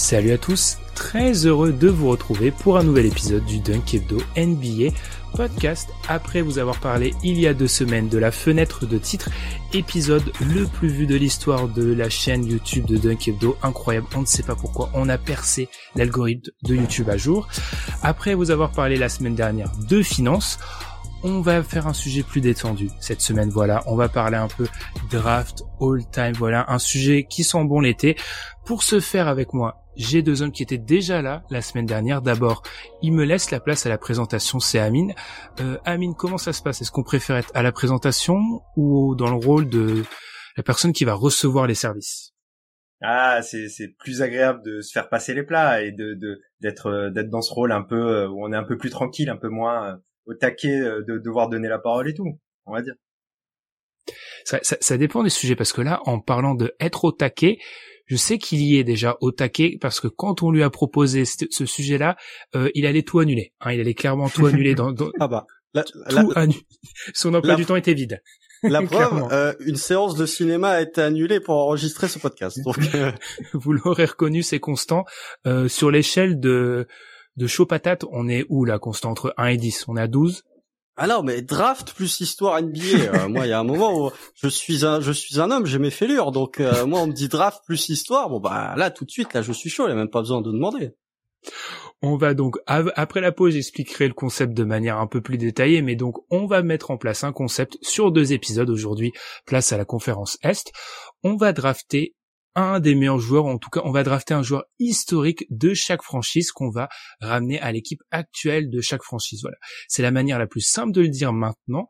Salut à tous, très heureux de vous retrouver pour un nouvel épisode du Dunk Hebdo NBA podcast après vous avoir parlé il y a deux semaines de la fenêtre de titre, épisode le plus vu de l'histoire de la chaîne YouTube de Dunk Hebdo, incroyable, on ne sait pas pourquoi, on a percé l'algorithme de YouTube à jour. Après vous avoir parlé la semaine dernière de finances, on va faire un sujet plus détendu cette semaine. Voilà, on va parler un peu draft, all time. Voilà, un sujet qui sent bon l'été. Pour ce faire avec moi, j'ai deux hommes qui étaient déjà là la semaine dernière. D'abord, il me laisse la place à la présentation, c'est Amine. Euh, Amine, comment ça se passe? Est-ce qu'on préfère être à la présentation ou dans le rôle de la personne qui va recevoir les services? Ah, c'est plus agréable de se faire passer les plats et de de d'être dans ce rôle un peu euh, où on est un peu plus tranquille, un peu moins euh, au taquet euh, de devoir donner la parole et tout, on va dire. ça, ça, ça dépend des sujets parce que là, en parlant de être au taquet, je sais qu'il y est déjà au taquet parce que quand on lui a proposé ce, sujet-là, euh, il allait tout annuler. Hein, il allait clairement tout annuler. Dans, dans- Ah bah, la, tout la, annu- Son emploi la- du temps était vide. la preuve, euh, une séance de cinéma a été annulée pour enregistrer ce podcast. Donc, euh, Vous l'aurez reconnu, c'est constant. Euh, sur l'échelle de de chaud patate, on est où là, constant entre 1 et 10 On est à 12 ah non, mais draft plus histoire NBA. euh, moi, il y a un moment où je suis un, je suis un homme, j'ai mes fêlures. Donc, euh, moi, on me dit draft plus histoire. Bon bah là, tout de suite, là, je suis chaud. Il y a même pas besoin de demander. On va donc, après la pause, j'expliquerai le concept de manière un peu plus détaillée, mais donc on va mettre en place un concept sur deux épisodes aujourd'hui, place à la conférence Est. On va drafter un des meilleurs joueurs, en tout cas on va drafter un joueur historique de chaque franchise qu'on va ramener à l'équipe actuelle de chaque franchise. Voilà, c'est la manière la plus simple de le dire maintenant.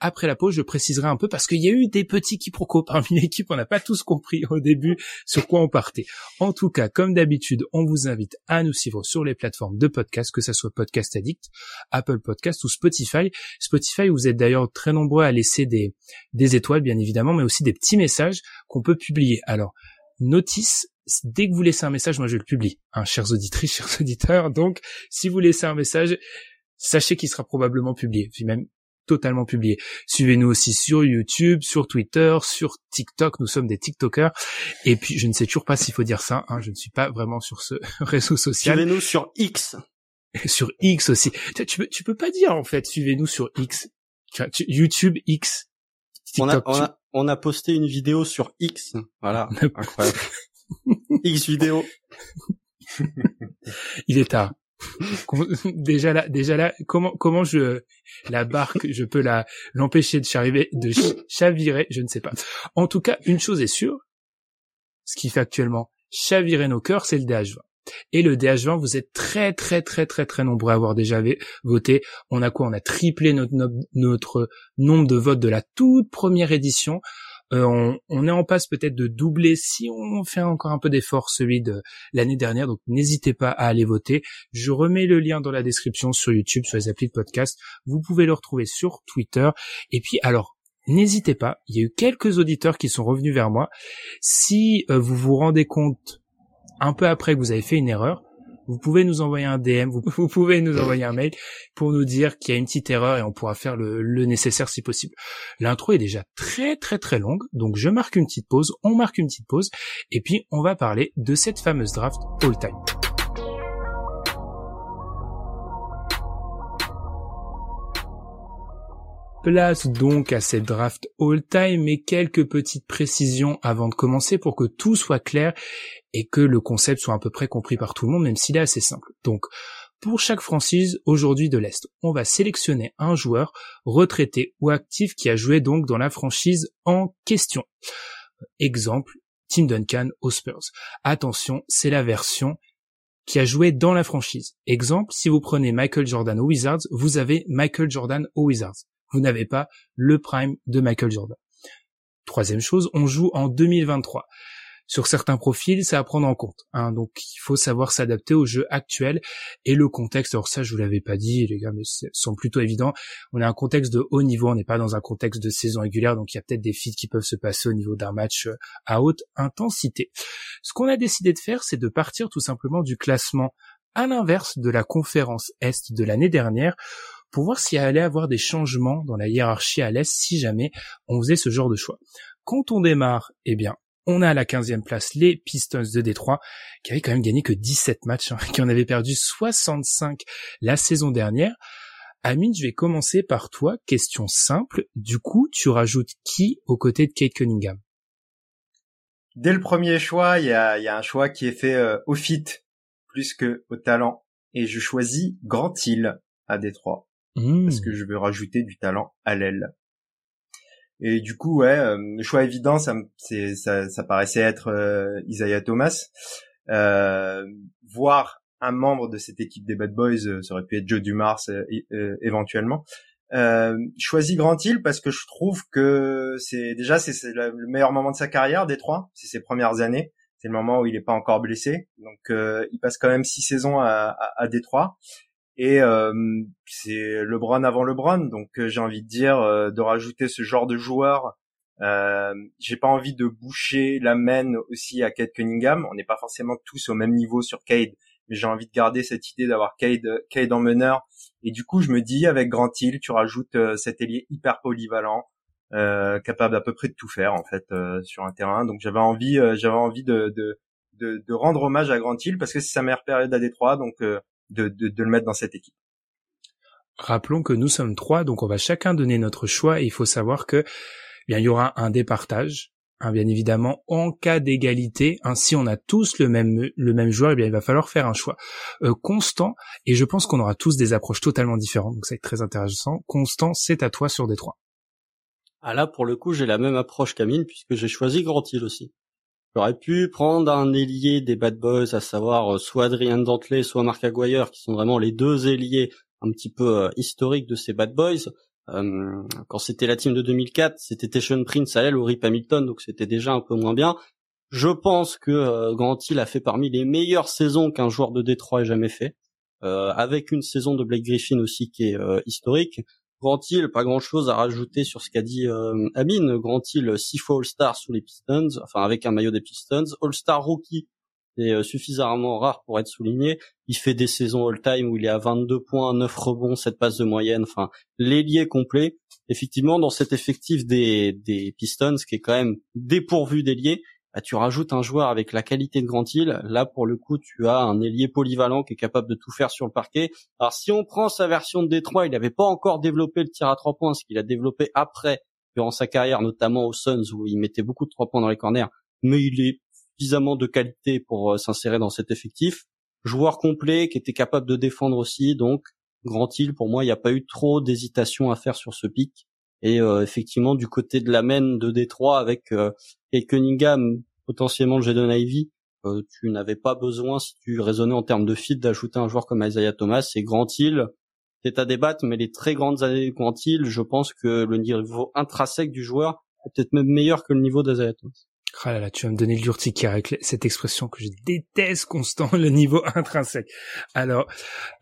Après la pause, je préciserai un peu parce qu'il y a eu des petits quiproquos parmi l'équipe, on n'a pas tous compris au début sur quoi on partait. En tout cas, comme d'habitude, on vous invite à nous suivre sur les plateformes de podcast, que ce soit Podcast Addict, Apple Podcast ou Spotify. Spotify, vous êtes d'ailleurs très nombreux à laisser des, des étoiles, bien évidemment, mais aussi des petits messages qu'on peut publier. Alors, notice, dès que vous laissez un message, moi je le publie, hein, chers auditrices, chers auditeurs. Donc, si vous laissez un message, sachez qu'il sera probablement publié, puis même totalement publié. Suivez-nous aussi sur YouTube, sur Twitter, sur TikTok. Nous sommes des TikTokers. Et puis, je ne sais toujours pas s'il faut dire ça. Hein, je ne suis pas vraiment sur ce réseau social. Suivez-nous sur X. sur X aussi. Tu, tu peux, tu peux pas dire en fait. Suivez-nous sur X. YouTube X. On a, TikTok. on a, on a posté une vidéo sur X. Voilà, incroyable. X vidéo. Il est tard. Déjà là, déjà là, comment comment je la barque, je peux la l'empêcher de chavirer, de ch- chavirer, je ne sais pas. En tout cas, une chose est sûre, ce qui fait actuellement chavirer nos cœurs, c'est le DH20. Et le DH20, vous êtes très très très très très nombreux à avoir déjà voté. On a quoi? On a triplé notre, nombre de votes de la toute première édition. Euh, on, on est en passe peut-être de doubler si on fait encore un peu d'effort celui de l'année dernière. Donc n'hésitez pas à aller voter. Je remets le lien dans la description sur YouTube, sur les applis de podcast. Vous pouvez le retrouver sur Twitter. Et puis alors, n'hésitez pas, il y a eu quelques auditeurs qui sont revenus vers moi. Si euh, vous vous rendez compte un peu après que vous avez fait une erreur, vous pouvez nous envoyer un DM, vous, pouvez nous envoyer un mail pour nous dire qu'il y a une petite erreur et on pourra faire le, le nécessaire si possible. L'intro est déjà très très très longue, donc je marque une petite pause, on marque une petite pause, et puis on va parler de cette fameuse draft all-time. Place donc à cette draft all-time et quelques petites précisions avant de commencer pour que tout soit clair et que le concept soit à peu près compris par tout le monde, même s'il est assez simple. Donc, Pour chaque franchise aujourd'hui de l'Est, on va sélectionner un joueur retraité ou actif qui a joué donc dans la franchise en question. Exemple, Tim Duncan aux Spurs. Attention, c'est la version qui a joué dans la franchise. Exemple, si vous prenez Michael Jordan aux Wizards, vous avez Michael Jordan aux Wizards. Vous n'avez pas le prime de Michael Jordan. Troisième chose, on joue en 2023 sur certains profils, c'est à prendre en compte. Hein. donc il faut savoir s'adapter au jeu actuel et le contexte. Alors ça, je vous l'avais pas dit, les gars, mais sont plutôt évidents. On est un contexte de haut niveau, on n'est pas dans un contexte de saison régulière, donc il y a peut-être des feats qui peuvent se passer au niveau d'un match euh, à haute intensité. Ce qu'on a décidé de faire, c'est de partir tout simplement du classement à l'inverse de la conférence Est de l'année dernière pour voir s'il allait avoir des changements dans la hiérarchie à l'Est si jamais on faisait ce genre de choix. Quand on démarre, eh bien, on a à la 15e place les Pistons de Détroit, qui avaient quand même gagné que 17 matchs, hein, qui en avaient perdu 65 la saison dernière. Amine, je vais commencer par toi. Question simple. Du coup, tu rajoutes qui aux côtés de Kate Cunningham? Dès le premier choix, il y a, un choix qui est fait euh, au fit plus que au talent. Et je choisis Grand Hill à Détroit. Mmh. Parce que je veux rajouter du talent à l'aile. Et du coup, ouais, euh, le choix évident, ça, c'est, ça, ça paraissait être euh, Isaiah Thomas. Euh, voir un membre de cette équipe des Bad Boys, euh, ça aurait pu être Joe Dumars éventuellement. Euh, choisi Grand Hill parce que je trouve que c'est déjà c'est, le meilleur moment de sa carrière des trois, c'est ses premières années. C'est le moment où il n'est pas encore blessé, donc il passe quand même six saisons à, à, à Détroit. Et euh, c'est LeBron avant LeBron, donc euh, j'ai envie de dire euh, de rajouter ce genre de joueur. J'ai pas envie de boucher la main aussi à Cade Cunningham. On n'est pas forcément tous au même niveau sur Cade, mais j'ai envie de garder cette idée d'avoir Cade, Cade en meneur. Et du coup, je me dis avec Grant Hill, tu rajoutes cet ailier hyper polyvalent, capable à peu près de tout faire en fait sur un terrain. Donc j'avais envie, j'avais envie de, de, de, de, rendre hommage à Grant Hill parce que c'est sa meilleure période à Détroit. Donc de, de, le mettre dans cette équipe. Rappelons que nous sommes trois, donc on va chacun donner notre choix et il faut savoir que eh bien il y aura un départage. Hein, bien évidemment, en cas d'égalité, hein, si on a tous le même le même joueur, eh bien il va falloir faire un choix euh, constant. Et je pense qu'on aura tous des approches totalement différentes, donc ça va être très intéressant. Constant, c'est à toi sur des trois. Ah là, pour le coup, j'ai la même approche qu'Amine puisque j'ai choisi Grand Hill aussi. J'aurais pu prendre un ailier des Bad Boys, à savoir euh, soit Adrian Dantley, soit Mark Aguirre, qui sont vraiment les deux ailiers un petit peu euh, historiques de ces Bad Boys. Euh, quand c'était la team de 2004, c'était Tayshaun Prince à ou Rip Hamilton, donc c'était déjà un peu moins bien. Je pense que Grant Hill a fait parmi les meilleures saisons qu'un joueur de Détroit ait jamais fait, avec une saison de Blake Griffin aussi qui est historique. Grand Hill, pas grand chose à rajouter sur ce qu'a dit euh, Amine. Grand Hill, six fois All-Star sous les Pistons, enfin avec un maillot des Pistons. All-Star rookie, c'est euh, suffisamment rare pour être souligné. Il fait des saisons all-time où il est à 22 points, 9 rebonds, 7 passes de moyenne, enfin l'ailier complet. Effectivement, dans cet effectif des, des Pistons, qui est quand même dépourvu d'ailier, bah, tu rajoutes un joueur avec la qualité de Grand Hill. Là, pour le coup, tu as un ailier polyvalent qui est capable de tout faire sur le parquet. Alors, si on prend sa version de Détroit, il n'avait pas encore développé le tir à trois points, ce qu'il a développé après, durant sa carrière, notamment aux Suns, où il mettait beaucoup de trois points dans les corners. Mais il est suffisamment de qualité pour euh, s'insérer dans cet effectif. Joueur complet, qui était capable de défendre aussi. Donc, Grand Hill, pour moi, il n'y a pas eu trop d'hésitation à faire sur ce pic. Et euh, effectivement, du côté de la main de Détroit, avec euh, et Cunningham, potentiellement le Jadon Ivy, euh, tu n'avais pas besoin, si tu raisonnais en termes de fit, d'ajouter un joueur comme Isaiah Thomas. Et Grant Hill, c'est à débattre, mais les très grandes années de Grant Hill, je pense que le niveau intrinsèque du joueur est peut-être même meilleur que le niveau d'Isaiah Thomas. Ah là là, tu vas me donner l'urticaire avec cette expression que je déteste constant, le niveau intrinsèque. Alors,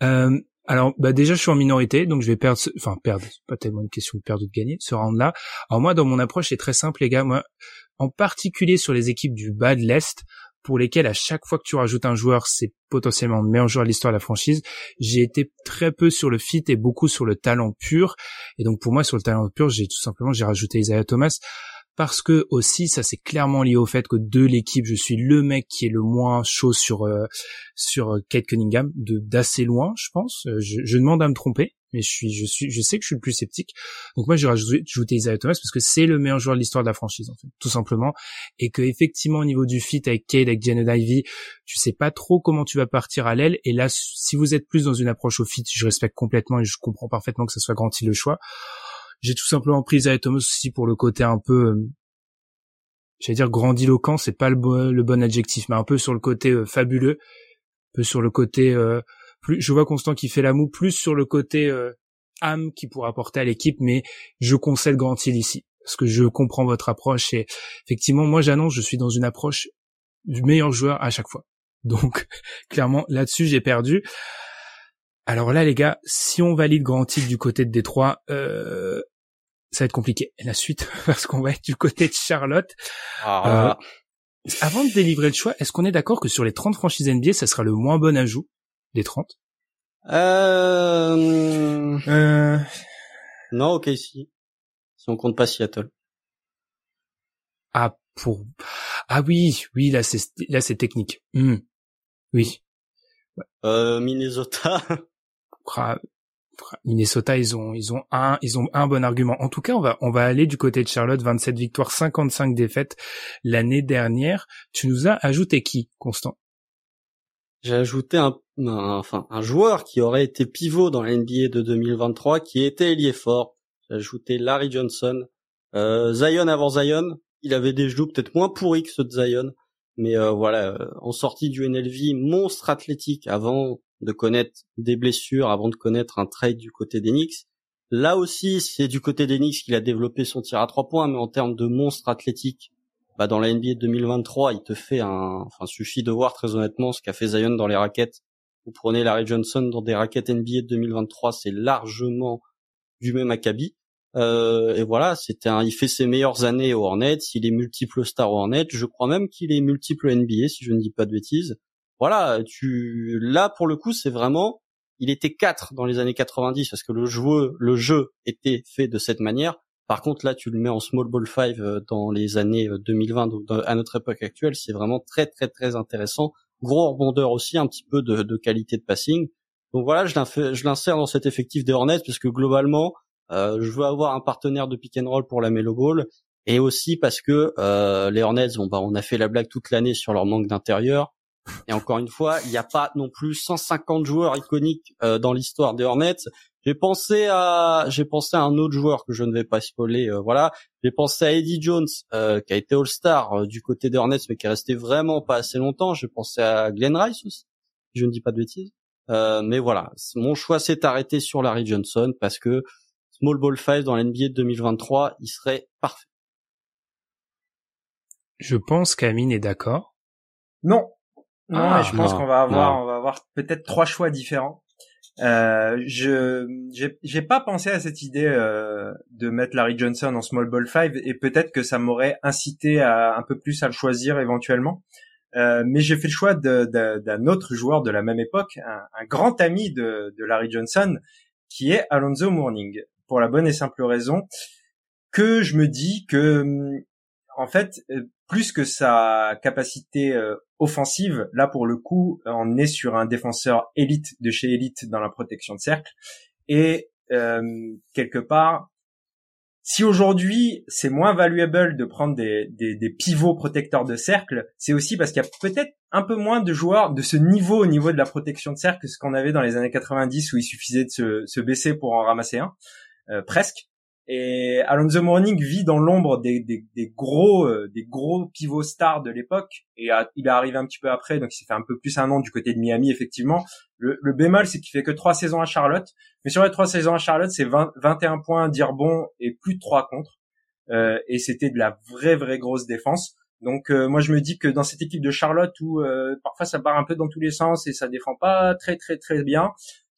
euh, alors, bah déjà, je suis en minorité, donc je vais perdre, enfin perdre, pas tellement une question de perdre ou de gagner, ce round-là. Alors moi, dans mon approche, c'est très simple, les gars. Moi, en particulier sur les équipes du bas de l'est, pour lesquelles à chaque fois que tu rajoutes un joueur, c'est potentiellement le meilleur joueur de l'histoire de la franchise. J'ai été très peu sur le fit et beaucoup sur le talent pur. Et donc pour moi, sur le talent pur, j'ai tout simplement j'ai rajouté Isaiah Thomas parce que aussi ça c'est clairement lié au fait que de l'équipe je suis le mec qui est le moins chaud sur euh, sur Kate Cunningham de d'assez loin je pense euh, je, je, demande à me tromper mais je suis, je suis, je sais que je suis le plus sceptique. Donc moi, j'ai rajouté Isaiah Thomas parce que c'est le meilleur joueur de l'histoire de la franchise, en fait, tout simplement, et que effectivement au niveau du fit avec Cade, avec Janet Ivy, tu sais pas trop comment tu vas partir à l'aile. Et là, si vous êtes plus dans une approche au fit, je respecte complètement et je comprends parfaitement que ce soit Granty le choix. J'ai tout simplement pris Isaiah Thomas aussi pour le côté un peu euh, j'allais dire grandiloquent, c'est pas le bon, le bon adjectif, mais un peu sur le côté euh, fabuleux, un peu sur le côté euh, plus. Je vois Constant qui fait la moue, plus sur le côté euh, âme qui pourra apporter à l'équipe, mais je concède Grand Hill ici parce que je comprends votre approche et effectivement, moi j'annonce, je suis dans une approche du meilleur joueur à chaque fois. Donc clairement là-dessus j'ai perdu. Alors là les gars, si on valide Grand Hill du côté de Détroit, euh, ça va être compliqué. la suite, parce qu'on va être du côté de Charlotte. Ah. Euh, avant de délivrer le choix, est-ce qu'on est d'accord que sur les 30 franchises NBA, ça sera le moins bon ajout? Des 30 euh... euh... Non, ok, si. Si on compte pas Seattle. Ah, pour... Ah oui, oui, là c'est, là c'est technique. Hmm. Oui. Euh, Minnesota. Minnesota, ils ont, ils ont un, ils ont un bon argument. En tout cas, on va, on va aller du côté de Charlotte, 27 victoires, 55 défaites l'année dernière. Tu nous as ajouté qui, Constant? J'ai ajouté un, enfin, un joueur qui aurait été pivot dans la NBA de 2023, qui était ailier fort. J'ai ajouté Larry Johnson, euh, Zion avant Zion. Il avait des genoux peut-être moins pourris que ceux de Zion, mais euh, voilà, euh, en sortie du NLV, monstre athlétique avant de connaître des blessures avant de connaître un trade du côté d'Enix. Là aussi, c'est du côté d'Enix qu'il a développé son tir à trois points, mais en termes de monstre athlétique, bah dans la NBA 2023, il te fait un, enfin suffit de voir très honnêtement ce qu'a fait Zion dans les raquettes. Vous prenez Larry Johnson dans des raquettes NBA de 2023, c'est largement du même acabit. Euh, et voilà, c'était un, il fait ses meilleures années au Hornets, il est multiple star au Hornets, je crois même qu'il est multiple NBA si je ne dis pas de bêtises voilà, tu là pour le coup, c'est vraiment il était 4 dans les années 90 parce que le jeu le jeu était fait de cette manière. Par contre là, tu le mets en small ball 5 euh, dans les années 2020 euh, donc à notre époque actuelle, c'est vraiment très très très intéressant. Gros rebondeur aussi, un petit peu de, de qualité de passing. Donc voilà, je l'insère dans cet effectif des Hornets parce que globalement, euh, je veux avoir un partenaire de pick and roll pour la Melo Ball et aussi parce que euh, les Hornets, bah, on a fait la blague toute l'année sur leur manque d'intérieur. Et encore une fois, il n'y a pas non plus 150 joueurs iconiques euh, dans l'histoire des Hornets. J'ai pensé à, j'ai pensé à un autre joueur que je ne vais pas spoiler. Euh, voilà, j'ai pensé à Eddie Jones, euh, qui a été All-Star du côté des Hornets, mais qui est resté vraiment pas assez longtemps. J'ai pensé à Glenn Rice aussi, je ne dis pas de bêtises. mais voilà, mon choix s'est arrêté sur Larry Johnson parce que Small Ball 5 dans l'NBA de 2023, il serait parfait. Je pense qu'Amine est d'accord. Non, non, je pense qu'on va avoir, on va avoir peut-être trois choix différents. Euh, je j'ai pas pensé à cette idée euh, de mettre Larry Johnson en small ball 5 et peut-être que ça m'aurait incité à un peu plus à le choisir éventuellement. Euh, mais j'ai fait le choix d'un autre joueur de la même époque, un, un grand ami de, de, Larry Johnson, qui est Alonzo Mourning, pour la bonne et simple raison que je me dis que en fait, euh, plus que sa capacité euh, offensive, là pour le coup, on est sur un défenseur élite de chez élite dans la protection de cercle. Et euh, quelque part, si aujourd'hui c'est moins valuable de prendre des, des, pivots protecteurs de cercle, c'est aussi parce qu'il y a peut-être un peu moins de joueurs de ce niveau au niveau de la protection de cercle que ce qu'on avait dans les années 90 où il suffisait de se, se baisser pour en ramasser un, presque. Et Alonso Morning vit dans l'ombre des, des, des, gros euh, des gros pivots stars de l'époque et il est arrivé un petit peu après donc il s'est fait un peu plus un an du côté de Miami effectivement. Le, le bémol c'est qu'il fait que trois saisons à Charlotte, mais sur les trois saisons à Charlotte c'est 21 points dire bon et plus de trois contre euh, et c'était de la vraie vraie grosse défense. Donc euh, moi je me dis que dans cette équipe de Charlotte où euh, parfois ça part un peu dans tous les sens et ça défend pas très très très bien,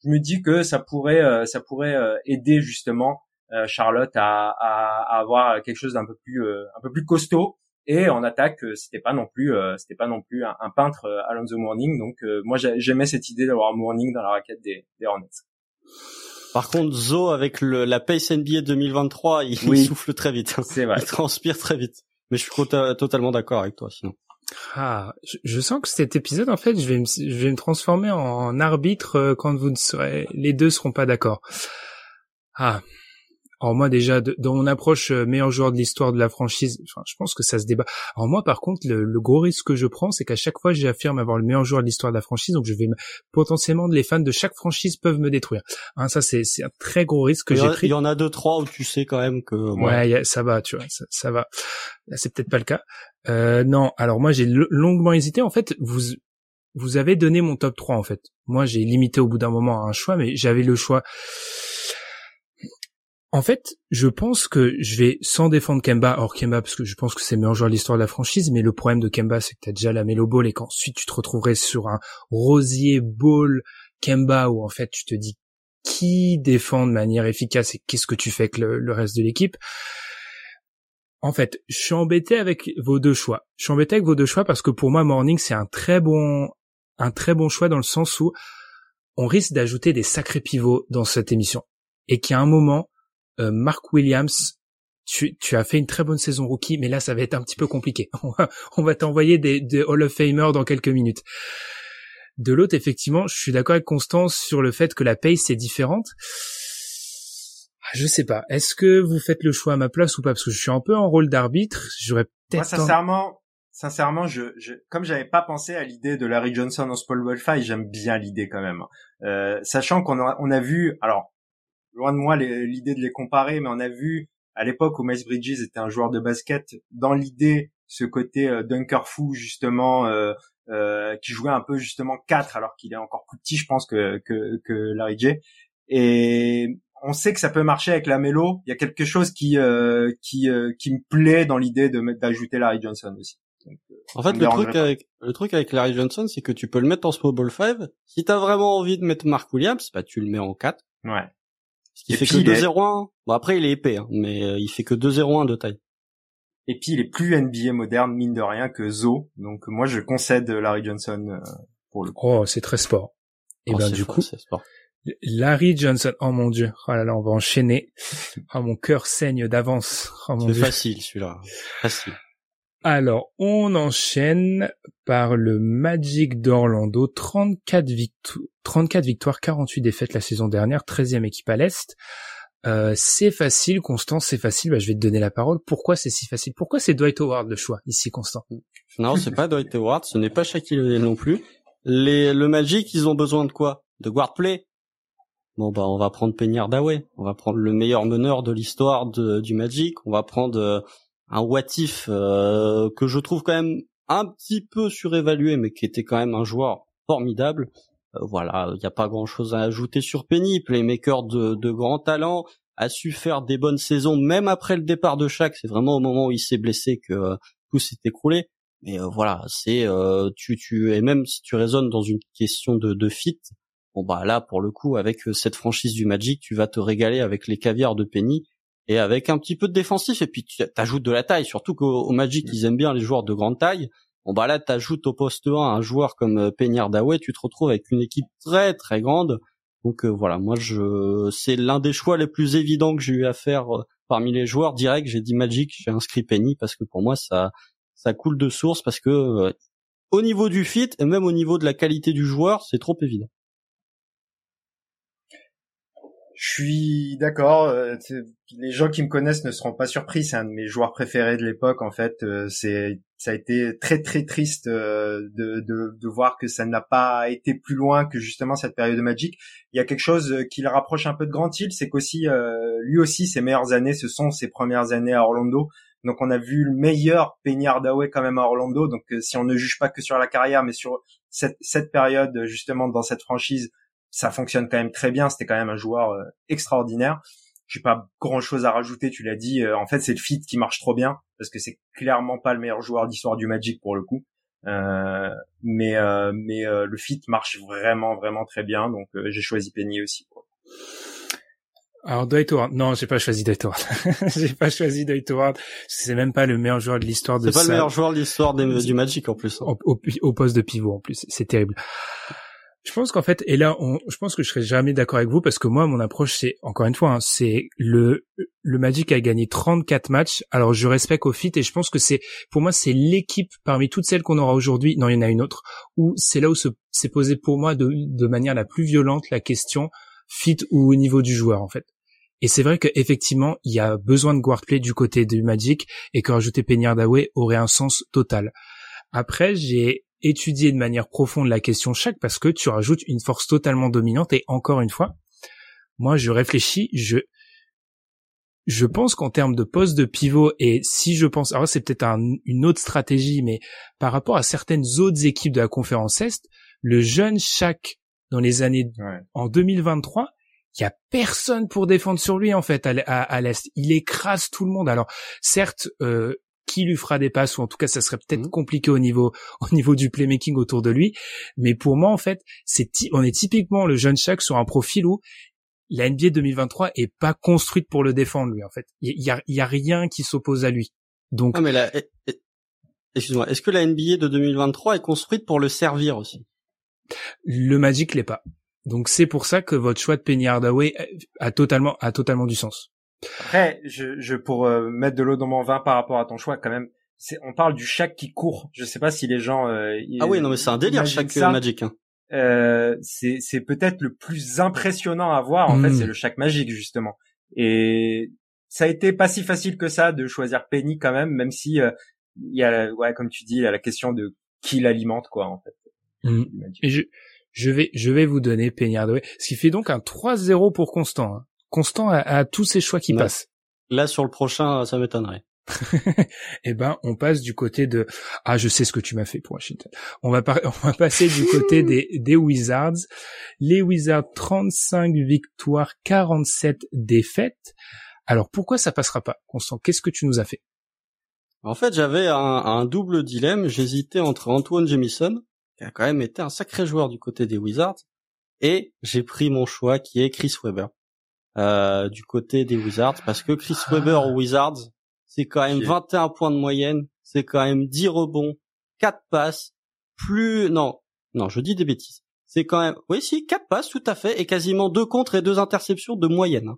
je me dis que ça pourrait ça pourrait aider justement euh, Charlotte à, à, avoir quelque chose d'un peu plus euh, un peu plus costaud et en attaque euh, c'était pas non plus c'était pas non plus un, peintre Alonso Morning donc moi j'aimais cette idée d'avoir Morning dans la raquette des, des Hornets. Par contre, Zo avec le, la pace NBA 2023, il, souffle très vite. Hein. C'est vrai. Il transpire très vite. Mais je suis totalement d'accord avec toi, sinon. Ah, je, sens que cet épisode, en fait, je vais me, je vais me transformer en arbitre quand vous ne serez, les deux seront pas d'accord. Ah, alors moi déjà, dans mon approche euh, meilleur joueur de l'histoire de la franchise, enfin, je pense que ça se débat. Alors moi par contre, le, gros risque que je prends, c'est qu'à chaque fois j'affirme avoir le meilleur joueur de l'histoire de la franchise, donc je vais potentiellement les fans de chaque franchise peuvent me détruire. Hein, ça c'est un très gros risque que j'ai pris. Il y en a deux trois où tu sais quand même que ouais, ça va, tu vois, ça, va. Là c'est peut-être pas le cas. Euh, non, alors moi j'ai longuement hésité. En fait, vous vous avez donné mon top 3 en fait. Moi j'ai limité au bout d'un moment à un choix, mais j'avais le choix. En fait, je pense que je vais sans défendre Kemba, or Kemba parce que je pense que c'est le meilleur joueur de l'histoire de la franchise, mais le problème de Kemba c'est que t'as déjà la Melo Ball et qu'ensuite tu te retrouverais sur un Rosier Ball Kemba où en fait tu te dis qui défend de manière efficace et qu'est-ce que tu fais avec le, reste de l'équipe. En fait, je suis embêté avec vos deux choix. Je suis embêté avec vos deux choix parce que pour moi Morning c'est un très bon un très bon choix dans le sens où on risque d'ajouter des sacrés pivots dans cette émission et qu'à un moment euh, Mark Williams, tu, as fait une très bonne saison rookie, mais là ça va être un petit peu compliqué. On va, t'envoyer des, Hall of Famer dans quelques minutes. De l'autre, effectivement, je suis d'accord avec Constance sur le fait que la pace est différente. Ah, je sais pas. Est-ce que vous faites le choix à ma place ou pas? Parce que je suis un peu en rôle d'arbitre. J'aurais peut-être. sincèrement, sincèrement, je, je comme j'avais pas pensé à l'idée de Larry Johnson en Spall Wi-Fi, j'aime bien l'idée quand même. Euh, sachant qu'on a, on a vu, alors loin de moi l'idée de les comparer, mais on a vu à l'époque où Miles Bridges était un joueur de basket, dans l'idée ce côté euh, dunker fou justement, euh, euh, qui jouait un peu justement 4 alors qu'il est encore plus petit, je pense que que, que Larry J. Et on sait que ça peut marcher avec la mélo. Il y a quelque chose qui euh, qui euh, qui me plaît dans l'idée de d'ajouter Larry Johnson aussi. en fait, le truc avec le truc avec Larry Johnson, c'est que tu peux le mettre en small ball 5. Si t'as vraiment envie de mettre Mark Williams, bah tu le mets en 4. Ouais. Il fait que 2-0-1. Bon après il est épais, hein, mais euh, il fait que 2-0-1 de taille. Et puis il est plus NBA moderne mine de rien que Zo. Donc moi je concède Larry Johnson euh, pour le coup. Oh c'est très sport. Et oh, ben du coup Larry Johnson, oh mon dieu, oh là là, on va enchaîner. Oh mon cœur saigne d'avance. Oh c'est facile celui-là, facile. Alors, on enchaîne par le Magic d'Orlando, 34, 34 victoires, 48 défaites la saison dernière, 13e équipe à l'Est. Euh, c'est facile, Constant, c'est facile, bah, je vais te donner la parole. Pourquoi c'est si facile? Pourquoi c'est Dwight Howard le choix ici, Constant? Non, c'est pas Dwight Howard, ce n'est pas Shaquille O'Neal non plus. Le Magic, ils ont besoin de quoi? De guard play. Bon bah on va prendre Penny Hardaway, on va prendre le meilleur meneur de l'histoire du Magic, on va prendre euh, un what euh, que je trouve quand même un petit peu surévalué, mais qui était quand même un joueur formidable. Euh, voilà, il n'y a pas grand-chose à ajouter sur Penny, playmaker de, de grand talent, a su faire des bonnes saisons même après le départ de Shaq. C'est vraiment au moment où il s'est blessé que euh, tout s'est écroulé. Mais voilà, c'est tu tu et même si tu raisonnes dans une question de, de fit, bon bah là pour le coup avec cette franchise du Magic, tu vas te régaler avec les caviars de Penny et avec un petit peu de défensif et puis tu ajoutes de la taille surtout qu'au Magic ils aiment bien les joueurs de grande taille. Bon bah là t'ajoutes au poste 1 un joueur comme euh, Peñar Daway tu te retrouves avec une équipe très très grande. Donc euh, voilà moi je c'est l'un des choix les plus évidents que j'ai eu à faire euh, parmi les joueurs direct j'ai dit Magic j'ai inscrit Penny parce que pour moi ça ça coule de source parce que au niveau du fit et même au niveau de la qualité du joueur c'est trop évident je suis d'accord. Euh, les gens qui me connaissent ne seront pas surpris. C'est un de mes joueurs préférés de l'époque. En fait, euh, c'est ça a été très très triste euh, de, de, de voir que ça n'a pas été plus loin que justement cette période de Magic. Il y a quelque chose qui le rapproche un peu de Grant Hill, c'est qu'aussi lui aussi ses meilleures années, ce sont ses premières années à Orlando. Donc on a vu le meilleur Penny Hardaway quand même à Orlando. Donc si on ne juge pas que sur la carrière, mais sur cette, cette période justement dans cette franchise, ça fonctionne quand même très bien. C'était quand même un joueur euh, extraordinaire. J'ai pas grand chose à rajouter. Tu l'as dit. Euh, en fait, c'est le fit qui marche trop bien parce que c'est clairement pas le meilleur joueur d'histoire du Magic pour le coup. Euh, mais mais le fit marche vraiment vraiment très bien. Donc j'ai choisi Penny aussi. Alors Dwight Howard, non, j'ai pas choisi Dwight Howard. j'ai pas choisi Dwight Howard. C'est même pas le meilleur joueur de l'histoire de. C'est pas le meilleur joueur de l'histoire du Magic en plus. Hein. au, poste de pivot en plus, c'est terrible. Je pense qu'en fait, et là, on, je pense que je serai jamais d'accord avec vous parce que moi, mon approche, c'est encore une fois, hein, c'est le le Magic a gagné 34 matchs. Alors, je respecte au fit et je pense que c'est, pour moi, c'est l'équipe parmi toutes celles qu'on aura aujourd'hui. Non, il y en a une autre où c'est là où s'est posé pour moi de, de manière la plus violente la question fit ou au niveau du joueur en fait. Et c'est vrai qu'effectivement, il y a besoin de guard play du côté du Magic et que rajouter Hardaway aurait un sens total. Après, j'ai étudié de manière profonde la question chaque parce que tu rajoutes une force totalement dominante et encore une fois, moi je réfléchis, je je pense qu'en termes de poste de pivot et si je pense, alors c'est peut-être une autre stratégie, mais par rapport à certaines autres équipes de la conférence Est, le jeune Shaq dans les années en 2023, il y a personne pour défendre sur lui en fait à, l'est. Il écrase tout le monde. Alors certes, euh, qui lui fera des passes ou en tout cas ça serait peut-être mmh. compliqué au niveau au niveau du playmaking autour de lui. Mais pour moi en fait, c'est on est typiquement le jeune Shaq sur un profil où la NBA 2023 est pas construite pour le défendre lui en fait. Il y a, y a rien qui s'oppose à lui. Donc. Ah mais là, eh, eh, excuse-moi, est-ce que la NBA de 2023 est construite pour le servir aussi? Le Magic l'est pas. Donc c'est pour ça que votre choix de Penny Hardaway a totalement a totalement du sens. Après, je, je pour euh, mettre de l'eau dans mon vin par rapport à ton choix, quand même, c'est on parle du chaque qui court. Je sais pas si les gens. Euh, ah oui, non mais c'est un délire chaque Magic. Hein. Euh, c'est c'est peut-être le plus impressionnant à voir. En fait, hmm. c'est le chaque magique justement. Et ça a été pas si facile que ça de choisir Penny quand même, même si euh, il y a ouais comme tu dis, il y a la question de qui l'alimente quoi en fait. Hmm. Et je je vais je vais vous donner Penny Hardaway, ce qui fait donc un 3-0 pour Constant. Hein. Constant a, tous ses choix qui passent. Là sur le prochain, ça m'étonnerait. eh ben, on passe du côté de ah, je sais ce que tu m'as fait pour Washington. On va on va passer du côté des des Wizards. Les Wizards 35 victoires, 47 défaites. Alors pourquoi ça passera pas Constant, qu'est-ce que tu nous as fait? En fait, j'avais un, un, double dilemme. J'hésitais entre Antoine Jamison, qui a quand même été un sacré joueur du côté des Wizards, et j'ai pris mon choix qui est Chris Webber. Euh, du côté des Wizards parce que Chris ah. Webber aux Wizards c'est quand même 21 points de moyenne, c'est quand même 10 rebonds, 4 passes, plus non, non, je dis des bêtises. C'est quand même oui si 4 passes tout à fait et quasiment deux contre et deux interceptions de moyenne. Hein.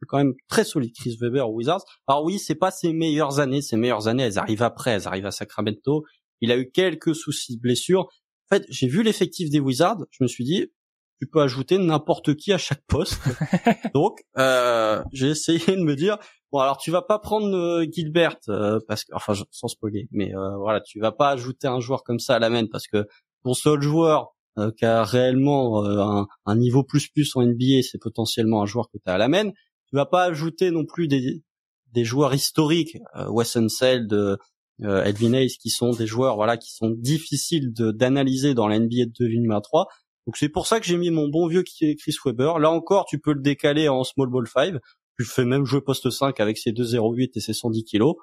C'est quand même très solide Chris Weber aux Wizards. Alors oui, c'est pas ses meilleures années, ses meilleures années, elles arrivent après, elles arrivent à Sacramento. Il a eu quelques soucis de blessure. En fait, j'ai vu l'effectif des Wizards, je me suis dit tu peux ajouter n'importe qui à chaque poste. Donc, euh, j'ai essayé de me dire, bon alors tu vas pas prendre euh, Gilbert euh, parce que, enfin sans spoiler, mais euh, voilà, tu vas pas ajouter un joueur comme ça à la main parce que ton seul joueur qui a réellement un, un, niveau plus plus en NBA, c'est potentiellement un joueur que tu as à la main. Tu vas pas ajouter non plus des, des joueurs historiques, Wes Unseld, Edwin Hayes, qui sont des joueurs voilà qui sont difficiles d'analyser dans la NBA de 2023 donc c'est pour ça que j'ai mis mon bon vieux Chris Webber. Là encore, tu peux le décaler en small ball 5. Tu fais même jouer poste 5 avec ses 2,08 et ses 110 kilos.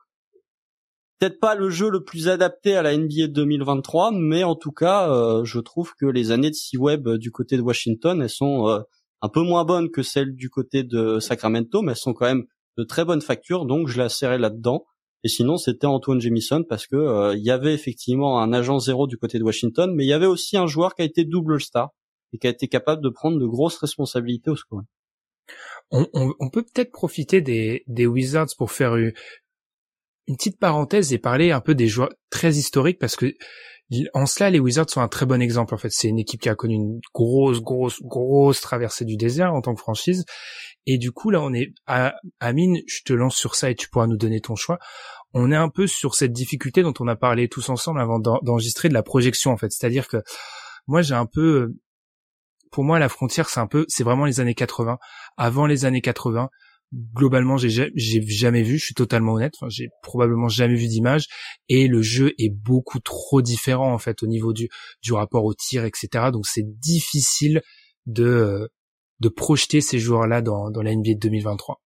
Peut-être pas le jeu le plus adapté à la NBA 2023, mais en tout cas, euh, je trouve que les années de C-Web euh, du côté de Washington, elles sont euh, un peu moins bonnes que celles du côté de Sacramento, mais elles sont quand même de très bonnes factures, donc je l'ai serré là-dedans. Et sinon, c'était Antoine Jamison parce que euh, il y avait effectivement un agent zéro du côté de Washington, mais il y avait aussi un joueur qui a été double star et qui a été capable de prendre de grosses responsabilités au score. On, on, peut peut-être profiter des, des Wizards pour faire une, une petite parenthèse et parler un peu des joueurs très historiques parce que en cela, les Wizards sont un très bon exemple. En fait, c'est une équipe qui a connu une grosse, grosse, grosse traversée du désert en tant que franchise. Et du coup, là, on est à Amine. Je te lance sur ça et tu pourras nous donner ton choix. On est un peu sur cette difficulté dont on a parlé tous ensemble avant d'enregistrer de la projection, en fait. C'est-à-dire que moi, j'ai un peu, pour moi, la frontière, c'est un peu, c'est vraiment les années 80. Avant les années 80, globalement j'ai jamais vu je suis totalement honnête j'ai probablement jamais vu d'image et le jeu est beaucoup trop différent en fait au niveau du du rapport au tir etc donc c'est difficile de de projeter ces joueurs là dans dans la NBA de 2023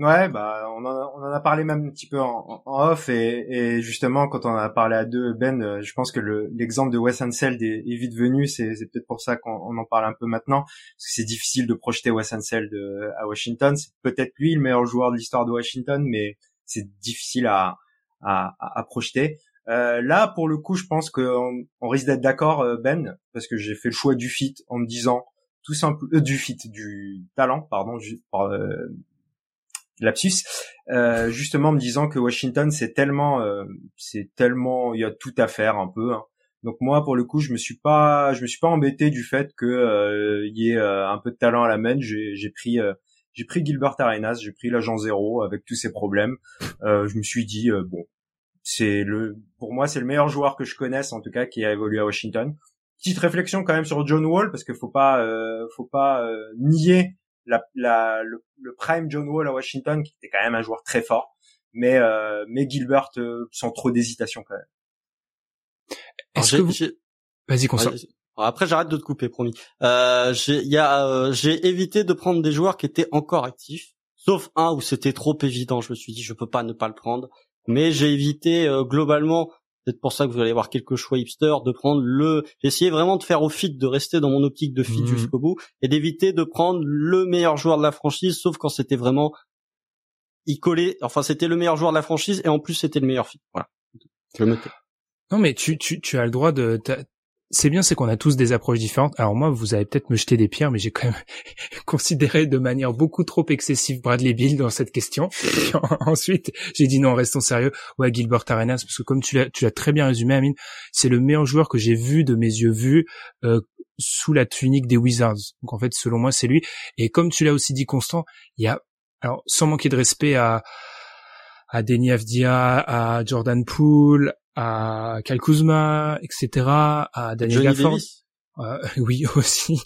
Ouais, bah on en, on en a parlé même un petit peu en, en off et, et, justement quand on a parlé à deux, Ben, euh, je pense que l'exemple de Wes Unseld est, est vite venu. C'est peut-être pour ça qu'on en parle un peu maintenant, parce que c'est difficile de projeter Wes Unseld euh, à Washington. C'est peut-être lui le meilleur joueur de l'histoire de Washington, mais c'est difficile à, à, à, projeter. Euh, là, pour le coup, je pense qu'on on risque d'être d'accord, euh, Ben, parce que j'ai fait le choix du fit en me disant tout simple, du fit, du talent, pardon, lapsus, euh, justement me disant que Washington c'est tellement, euh, c'est tellement, il y a tout à faire un peu. Hein. Donc moi pour le coup je me suis pas, je me suis pas embêté du fait que euh, il y ait un peu de talent à la main. J'ai, pris, j'ai pris Gilbert Arenas, j'ai pris l'agent zéro avec tous ses problèmes. Euh, je me suis dit euh, bon, c'est le, pour moi c'est le meilleur joueur que je connaisse en tout cas qui a évolué à Washington. Petite réflexion quand même sur John Wall parce qu'il faut pas, euh, faut pas nier la, la, le, prime John Wall à Washington qui était quand même un joueur très fort, mais mais Gilbert sans trop d'hésitation quand même. Est-ce que vous... Vas-y, consomme. Après, j'arrête de te couper, promis. Euh, j'ai, y a, euh, j'ai évité de prendre des joueurs qui étaient encore actifs, sauf un où c'était trop évident. Je me suis dit, je peux pas ne pas le prendre. Mais j'ai évité euh, globalement, c'est pour ça que vous allez avoir quelques choix hipster, de prendre le. Essayé vraiment de faire au fit, de rester dans mon optique de fit mhm. jusqu'au bout, et d'éviter de prendre le meilleur joueur de la franchise, sauf quand c'était vraiment il collait. Enfin, c'était le meilleur joueur de la franchise, et en plus c'était le meilleur fit. Voilà. Je tais. Non mais tu, tu, tu as le droit de c'est bien, c'est qu'on a tous des approches différentes. Alors moi, vous allez peut-être me jeter des pierres, mais j'ai quand même considéré de manière beaucoup trop excessive Bradley Bill dans cette question. ensuite, j'ai dit non, restons sérieux. Ouais, Gilbert Arenas, parce que comme tu l'as, tu l'as très bien résumé, Amine, c'est le meilleur joueur que j'ai vu de mes yeux vus euh, sous la tunique des Wizards. Donc en fait, selon moi, c'est lui. Et comme tu l'as aussi dit, Constant, il y a, alors sans manquer de respect à à Denis Avdia, à Jordan Poole, à Kyle Kuzma, etc., à Daniel Gafford. Euh, oui, aussi.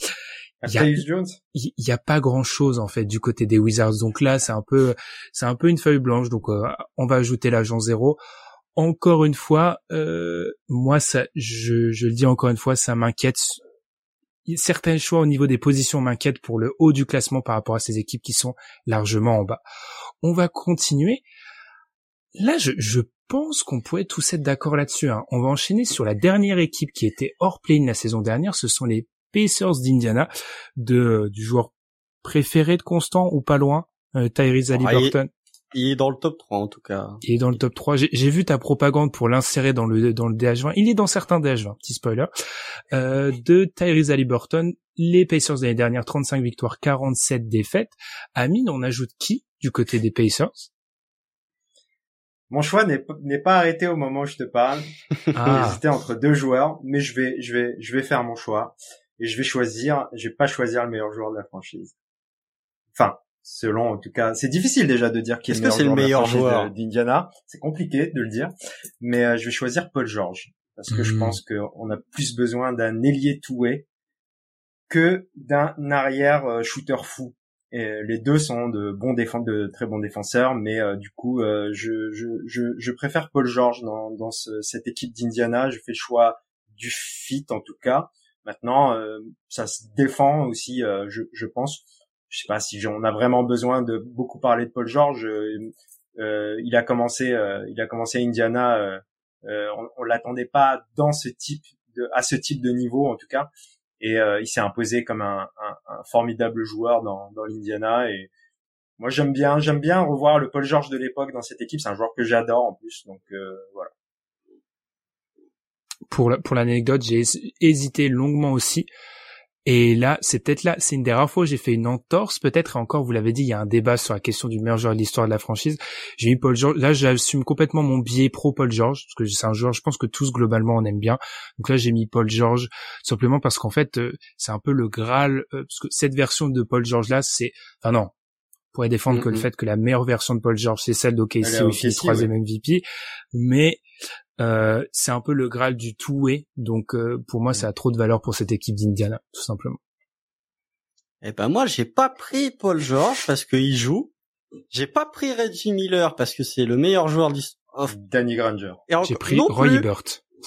Il y, a, Jones. il y a pas grand chose en fait du côté des Wizards donc là c'est un peu c'est un peu une feuille blanche donc euh, on va ajouter l'agent zéro encore une fois euh, moi ça je, je le dis encore une fois ça m'inquiète certains choix au niveau des positions m'inquiètent pour le haut du classement par rapport à ces équipes qui sont largement en bas on va continuer là je, je pense qu'on pourrait tous être d'accord là-dessus. Hein. On va enchaîner sur la dernière équipe qui était hors play la saison dernière. Ce sont les Pacers d'Indiana, de du joueur préféré de Constant ou pas loin, euh, Tyrese ah, Halliburton. Il est dans le top 3 en tout cas. Il est dans le top 3. J'ai vu ta propagande pour l'insérer dans le dans le DH20. Il est dans certains DH20, petit spoiler. Euh, de Tyrese Halliburton, les Pacers l'année dernière, 35 victoires, 47 défaites. Amine, on ajoute qui du côté des Pacers? Mon choix n'est pas arrêté au moment où je te parle. Ah. J'hésitais entre deux joueurs, mais je vais je vais je vais faire mon choix et je vais choisir. Je vais pas choisir le meilleur joueur de la franchise. Enfin, selon en tout cas, c'est difficile déjà de dire qui est, est, le meilleur joueur, d'Indiana. C'est compliqué de le dire, mais euh, je vais choisir Paul George parce que je hmm. pense qu'on a plus besoin d'un ailier toué que d'un arrière euh, shooter fou les deux sont de bons défenseurs, de très bons défenseurs, mais euh, du coup, euh, je, je, je, je, préfère Paul George dans, dans cette équipe d'Indiana. Je fais choix du fit en tout cas. Maintenant, euh, ça se défend aussi, je, je pense. Je sais pas si on a vraiment besoin de beaucoup parler de Paul George. il a commencé, il a commencé à Indiana. on, on l'attendait pas dans ce type de, à ce type de niveau en tout cas et euh, il s'est imposé comme un, un, un, formidable joueur dans, dans l'Indiana. Et moi j'aime bien j'aime bien revoir le Paul George de l'époque dans cette équipe. C'est un joueur que j'adore en plus. Donc euh, voilà. Pour pour l'anecdote j'ai hésité longuement aussi et là, c'est peut-être là, c'est une des rares fois où j'ai fait une entorse, peut-être, et encore, vous l'avez dit, il y a un débat sur la question du meilleur joueur de l'histoire de la franchise. J'ai mis Paul George, là, j'assume complètement mon biais pro Paul George, parce que c'est un joueur, je pense que tous, globalement, on aime bien. Donc là, j'ai mis Paul George, simplement parce qu'en fait, euh, c'est un peu le Graal, euh, parce que cette version de Paul George là, c'est, enfin non, pourrait défendre que le fait que la meilleure version de Paul George, c'est celle d'OKC où il finit troisième MVP, mais euh, c'est un peu le graal du two-way, donc euh, pour moi, ça a trop de valeur pour cette équipe d'Indiana, tout simplement. Eh ben moi, j'ai pas pris Paul George parce qu'il joue. J'ai pas pris Reggie Miller parce que c'est le meilleur joueur d'histoire. Danny Granger. J'ai pris Roy Hibbert.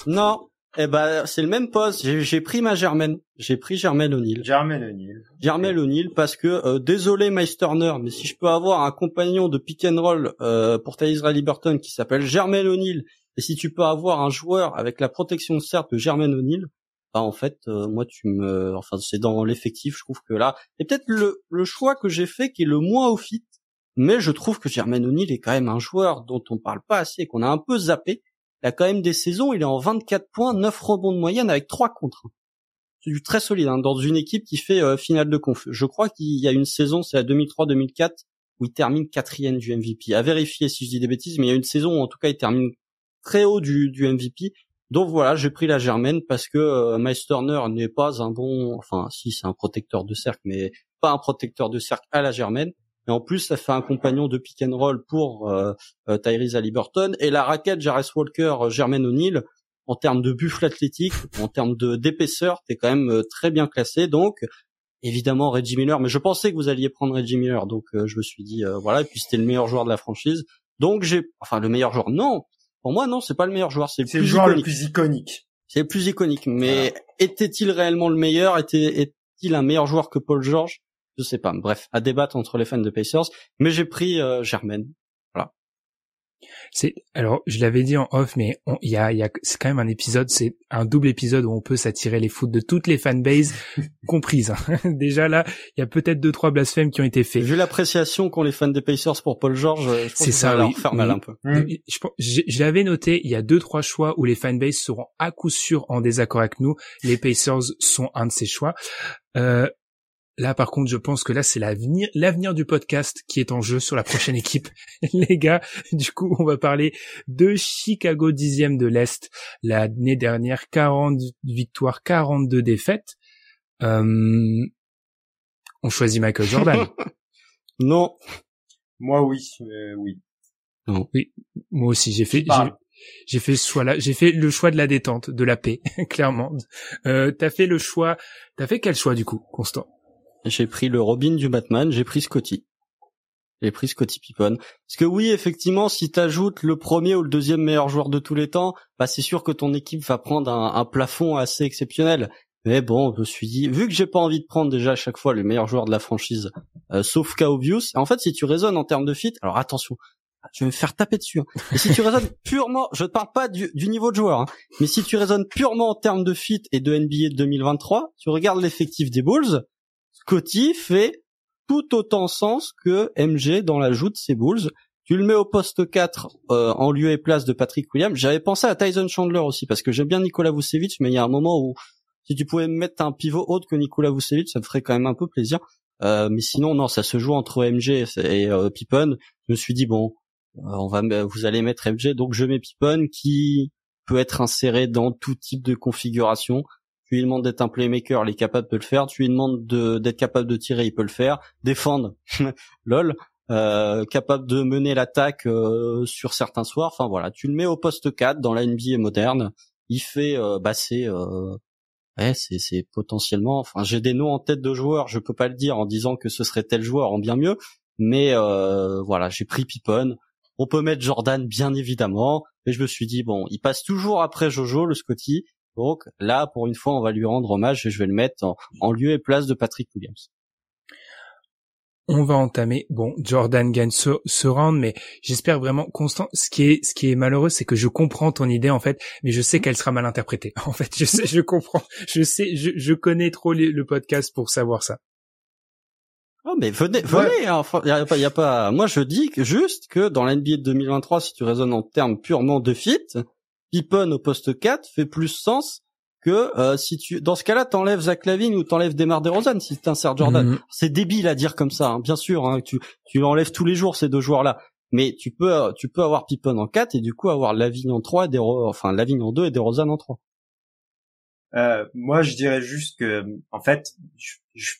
Non, eh ben, c'est le même poste. J'ai pris ma Germaine. J'ai pris Germaine O'Neill. Germaine O'Neill. Germaine O'Neill parce que euh, désolé Meisterner, mais si je peux avoir un compagnon de pick and roll euh, pour Thaïs Liberton qui s'appelle Germaine O'Neill et si tu peux avoir un joueur avec la protection certes de Germaine O'Neill, bah en fait euh, moi tu me enfin c'est dans l'effectif, je trouve que là c'est peut-être le le choix que j'ai fait qui est le moins au mais je trouve que Germaine O'Neill est quand même un joueur dont on parle pas assez et qu'on a un peu zappé. Il a quand même des saisons, il est en 24 points, 9 rebonds de moyenne avec 3 contre. C'est du très solide hein, dans une équipe qui fait euh, finale de conf. Je crois qu'il y a une saison, c'est la 2003-2004 où il termine quatrième du MVP. À vérifier si je dis des bêtises, mais il y a une saison où en tout cas il termine très haut du, du MVP. Donc voilà, j'ai pris la Germaine parce que euh, n'est pas un bon, enfin si c'est un protecteur de cercle, mais pas un protecteur de cercle à la Germaine. Et en plus, ça fait un compagnon de pick and roll pour euh, euh Tyrese. Et la raquette Jarvis Walker, euh, Germaine O'Neill, en termes de buffle athlétique, en termes d'épaisseur, t'es quand même euh, très bien classé. Donc, évidemment, Reggie Miller. Mais je pensais que vous alliez prendre Reggie Miller, donc je me suis dit voilà. Et puis c'était le meilleur joueur de la franchise. Donc j'ai, enfin le meilleur joueur, non. Pour moi, non, c'est pas le meilleur joueur. C'est le, joueur le plus iconique. C'est le plus iconique. Mais était-il réellement le meilleur? Était est-il un meilleur joueur que Paul George? Je sais pas. Bref, à débattre entre les fans de Pacers. Mais j'ai pris euh, Germaine. C'est alors je l'avais dit en off, mais il y a, y a c'est quand même un épisode, c'est un double épisode où on peut s'attirer les foot de toutes les fanbases comprises. Hein. Déjà là, il y a peut-être deux trois blasphèmes qui ont été faits. Vu l'appréciation qu'ont les fans des Pacers pour Paul George, je pense que ça, va leur faire mal un peu. J'avais noté, il y a deux trois choix où les fanbases seront à coup sûr en désaccord avec nous. Les Pacers sont un de ces choix. Euh, Là, par contre, je pense que là, c'est l'avenir, l'avenir du podcast qui est en jeu sur la prochaine équipe. Les gars, du coup, on va parler de Chicago dixième de l'Est. L'année dernière, 40 victoires, 42 défaites. Euh... On choisit Michael Jordan. non. Moi, oui, euh, oui. Non. Oui, moi aussi, j'ai fait, j'ai fait ce choix-là. J'ai fait le choix de la détente, de la paix, clairement. Euh, t'as fait le choix. T'as fait quel choix du coup, Constant? J'ai pris le Robin du Batman, j'ai pris Scotty. J'ai pris Scotty Pippen. Parce que oui, effectivement, si t'ajoutes le premier ou le deuxième meilleur joueur de tous les temps, bah c'est sûr que ton équipe va prendre un, plafond assez exceptionnel. Mais bon, je me suis dit, vu que j'ai pas envie de prendre déjà à chaque fois le meilleur joueur de la franchise, euh, sauf Obvious, en fait, si tu raisonnes en termes de fit, alors attention, je vais me faire taper dessus. Hein. Si tu raisonnes purement, je ne parle pas du, niveau de joueur, hein, mais si tu raisonnes purement en termes de fit et de NBA de 2023, tu regardes l'effectif des Bulls, Scotty fait tout autant sens que MG dans l'ajout de ses Bulls. Tu le mets au poste 4 euh, en lieu et place de Patrick Williams. J'avais pensé à Tyson Chandler aussi parce que j'aime bien Nikola Vucevic, mais il y a un moment où si tu pouvais mettre un pivot autre que Nikola Vucevic, ça me ferait quand même un peu plaisir. Euh, mais sinon non, ça se joue entre MG et euh, Pippen. Je me suis dit bon, euh, on va vous allez mettre MG, donc je mets Pippen qui peut être inséré dans tout type de configuration tu lui demandes d'être un playmaker, il est capable de le faire. Tu lui demandes d'être capable de tirer, il peut le faire. Défendre, lol. Euh, capable de mener l'attaque euh, sur certains soirs. Enfin voilà, tu le mets au poste 4 dans la NBA moderne. Il fait, bah c'est, ouais, c'est, potentiellement. Enfin, j'ai des noms en tête de joueurs. Je peux pas le dire en disant que ce serait tel joueur en bien mieux, mais euh, voilà, j'ai pris Pippen. On peut mettre Jordan bien évidemment, et je me suis dit bon, il passe toujours après Jojo le Scotty. Donc là, pour une fois, on va lui rendre hommage et je vais le mettre en, lieu et place de Patrick Williams. On va entamer. Bon, Jordan gagne ce, round, mais j'espère vraiment constant. Ce qui est, ce qui est malheureux, c'est que je comprends ton idée en fait, mais je sais qu'elle sera mal interprétée. En fait, je sais, je comprends, je sais, je, connais trop le podcast pour savoir ça. Oh mais venez, venez. Hein. Enfin, y a, pas, y a pas. Moi, je dis que juste que dans l'NBA de 2023, si tu raisonnes en termes purement de fit, Pippen au poste 4 fait plus sens que euh, si tu dans ce cas-là t'enlèves Zach Lavine ou t'enlèves Demar Derozan si t'insères Jordan. Mhm. C'est débile à dire comme ça, hein, bien sûr. Hein, tu tu enlèves tous les jours ces deux joueurs-là, mais tu peux tu peux avoir Pippen en 4 et du coup avoir Lavigne en 3 et enfin Lavigne en 2 et Derozan en 3. Euh, moi, je dirais juste que, en fait, je, je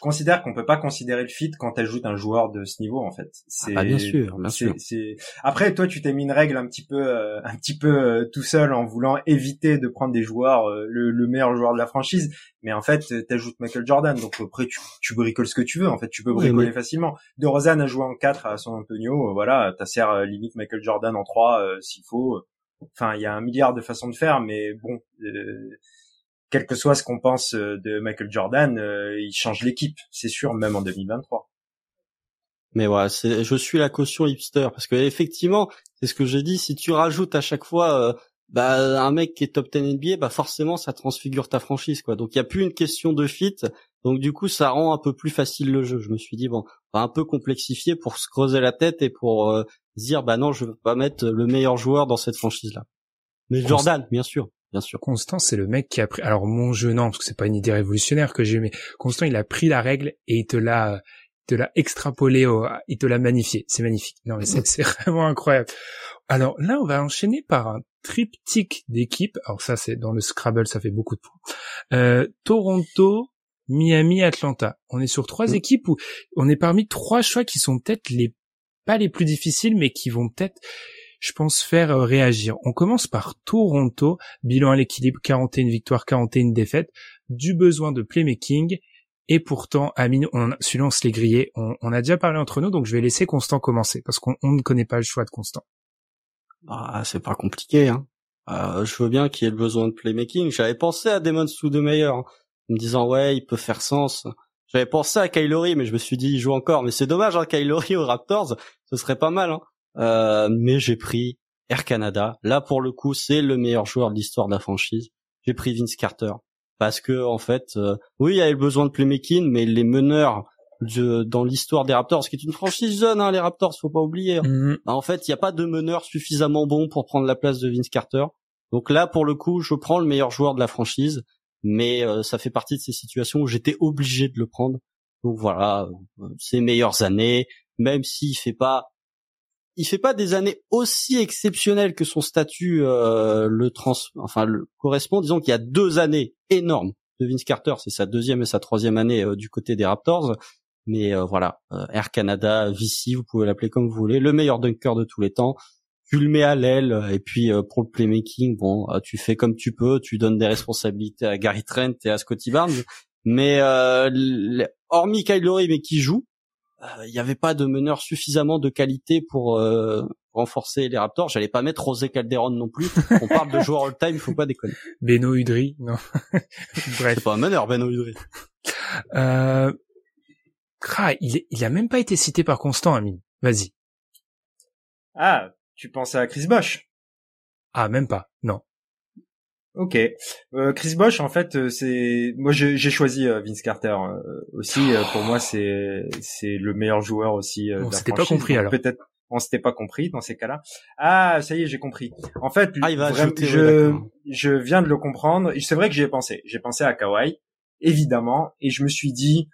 considère qu'on peut pas considérer le fit quand ajoutes un joueur de ce niveau en fait. C'est ah, bien sûr, bien sûr. Après toi tu t'es mis une règle un petit peu euh, un petit peu euh, tout seul en voulant éviter de prendre des joueurs euh, le, meilleur joueur de la franchise, mais en fait t'ajoutes Michael Jordan donc après tu, tu bricoles ce que tu veux en fait, tu peux bricoler facilement. De Rosanne a joué en 4 à San Antonio, voilà, t'as serre limite Michael Jordan en 3 s'il faut. Enfin, il y a un milliard de façons de faire mais bon quel que soit ce qu'on pense euh, de Michael Jordan, euh, il change l'équipe, c'est sûr, même en 2023. Mais voilà, c'est, je suis la caution hipster parce que effectivement, c'est ce que j'ai dit. Si tu rajoutes à chaque fois euh, bah, un mec qui est top 10 NBA, bah forcément ça transfigure ta franchise quoi. Donc il y a plus une question de fit. Donc du coup ça rend un peu plus facile le jeu. Je me suis dit bon, va un peu complexifier pour se creuser la tête et pour dire bah non je veux pas mettre le meilleur joueur dans cette franchise là. Mais Jordan, bien sûr bien sûr. Constant, c'est le mec qui a pris. Alors mon jeu non, parce que c'est pas une idée révolutionnaire que j'ai, mais Constant, il a pris la règle et il te l'a, te l'a extrapolé, au... il te l'a magnifié. C'est magnifique. Non mais c'est vraiment incroyable. Alors là, on va enchaîner par un triptyque d'équipes. Alors ça, c'est dans le Scrabble, ça fait beaucoup de points. Euh, Toronto, Miami, Atlanta. On est sur trois mm. équipes où on est parmi trois choix qui sont peut-être les pas les plus difficiles, mais qui vont peut-être, je pense, faire euh, réagir. On commence par Toronto, bilan à l'équilibre, 41 victoires, 41 défaites, du besoin de playmaking. Et pourtant, Amine, on, celui-là, on se l'est grillé. On, a déjà parlé entre nous, donc je vais laisser Constant commencer, parce qu'on ne connaît pas le choix de Constant. Bah, c'est pas compliqué, hein. Euh, je veux bien qu'il y ait le besoin de playmaking. J'avais pensé à Demon Soudemeyer, hein, en me disant ouais, il peut faire sens. J'avais pensé à Kylori, mais je me suis dit il joue encore. Mais c'est dommage, hein, Kylori aux Raptors, ce serait pas mal. Hein. Euh, mais j'ai pris Air Canada. Là pour le coup, c'est le meilleur joueur de l'histoire de la franchise. J'ai pris Vince Carter parce que en fait, euh, oui, il y avait besoin de playmaking, mais les meneurs de, dans l'histoire des Raptors, qui est une franchise jeune, hein, les Raptors, faut pas oublier. Hein. Mhm. Bah, en fait, il n'y a pas de meneur suffisamment bon pour prendre la place de Vince Carter. Donc là, pour le coup, je prends le meilleur joueur de la franchise, mais euh, ça fait partie de ces situations où j'étais obligé de le prendre. Donc voilà, euh, ses meilleures années, même s'il fait pas, il fait pas des années aussi exceptionnelles que son statut euh, le trans, enfin le correspond. Disons qu'il y a deux années énormes de Vince Carter, c'est sa deuxième et sa troisième année du côté des Raptors. Mais voilà, Air Canada, VC, vous pouvez l'appeler comme vous voulez, le meilleur dunker de tous les temps. Tu le mets à l'aile et puis euh, pour le playmaking, bon, euh, tu fais comme tu peux, tu donnes des responsabilités à Gary Trent et à Scotty Barnes, mais euh, hormis Kyle Lowry mais qui joue, il n'y avait pas de meneur suffisamment de qualité pour renforcer les Raptors. J'allais pas mettre Rosé Calderon non plus. On parle de joueur all-time, il faut pas déconner. Beno Udry, non. Bref. C'est pas un meneur, Beno Udry. Euh... il, il a même pas été cité par Constant, Amine. Vas-y. Ah, tu penses à Chris Bosch Ah, même pas. Non. Ok. Euh, Chris Bosch, en fait, euh, c'est moi j'ai choisi euh, Vince Carter aussi. pour moi, c'est c'est le meilleur joueur aussi. on s'était pas compris alors. Peut-être on s'était pas compris dans ces cas-là. Ah, ça y est, j'ai compris. En fait, ah, je je viens de le comprendre. C'est vrai que j'y ai pensé. J'ai pensé à Kawhi, évidemment, et je me suis dit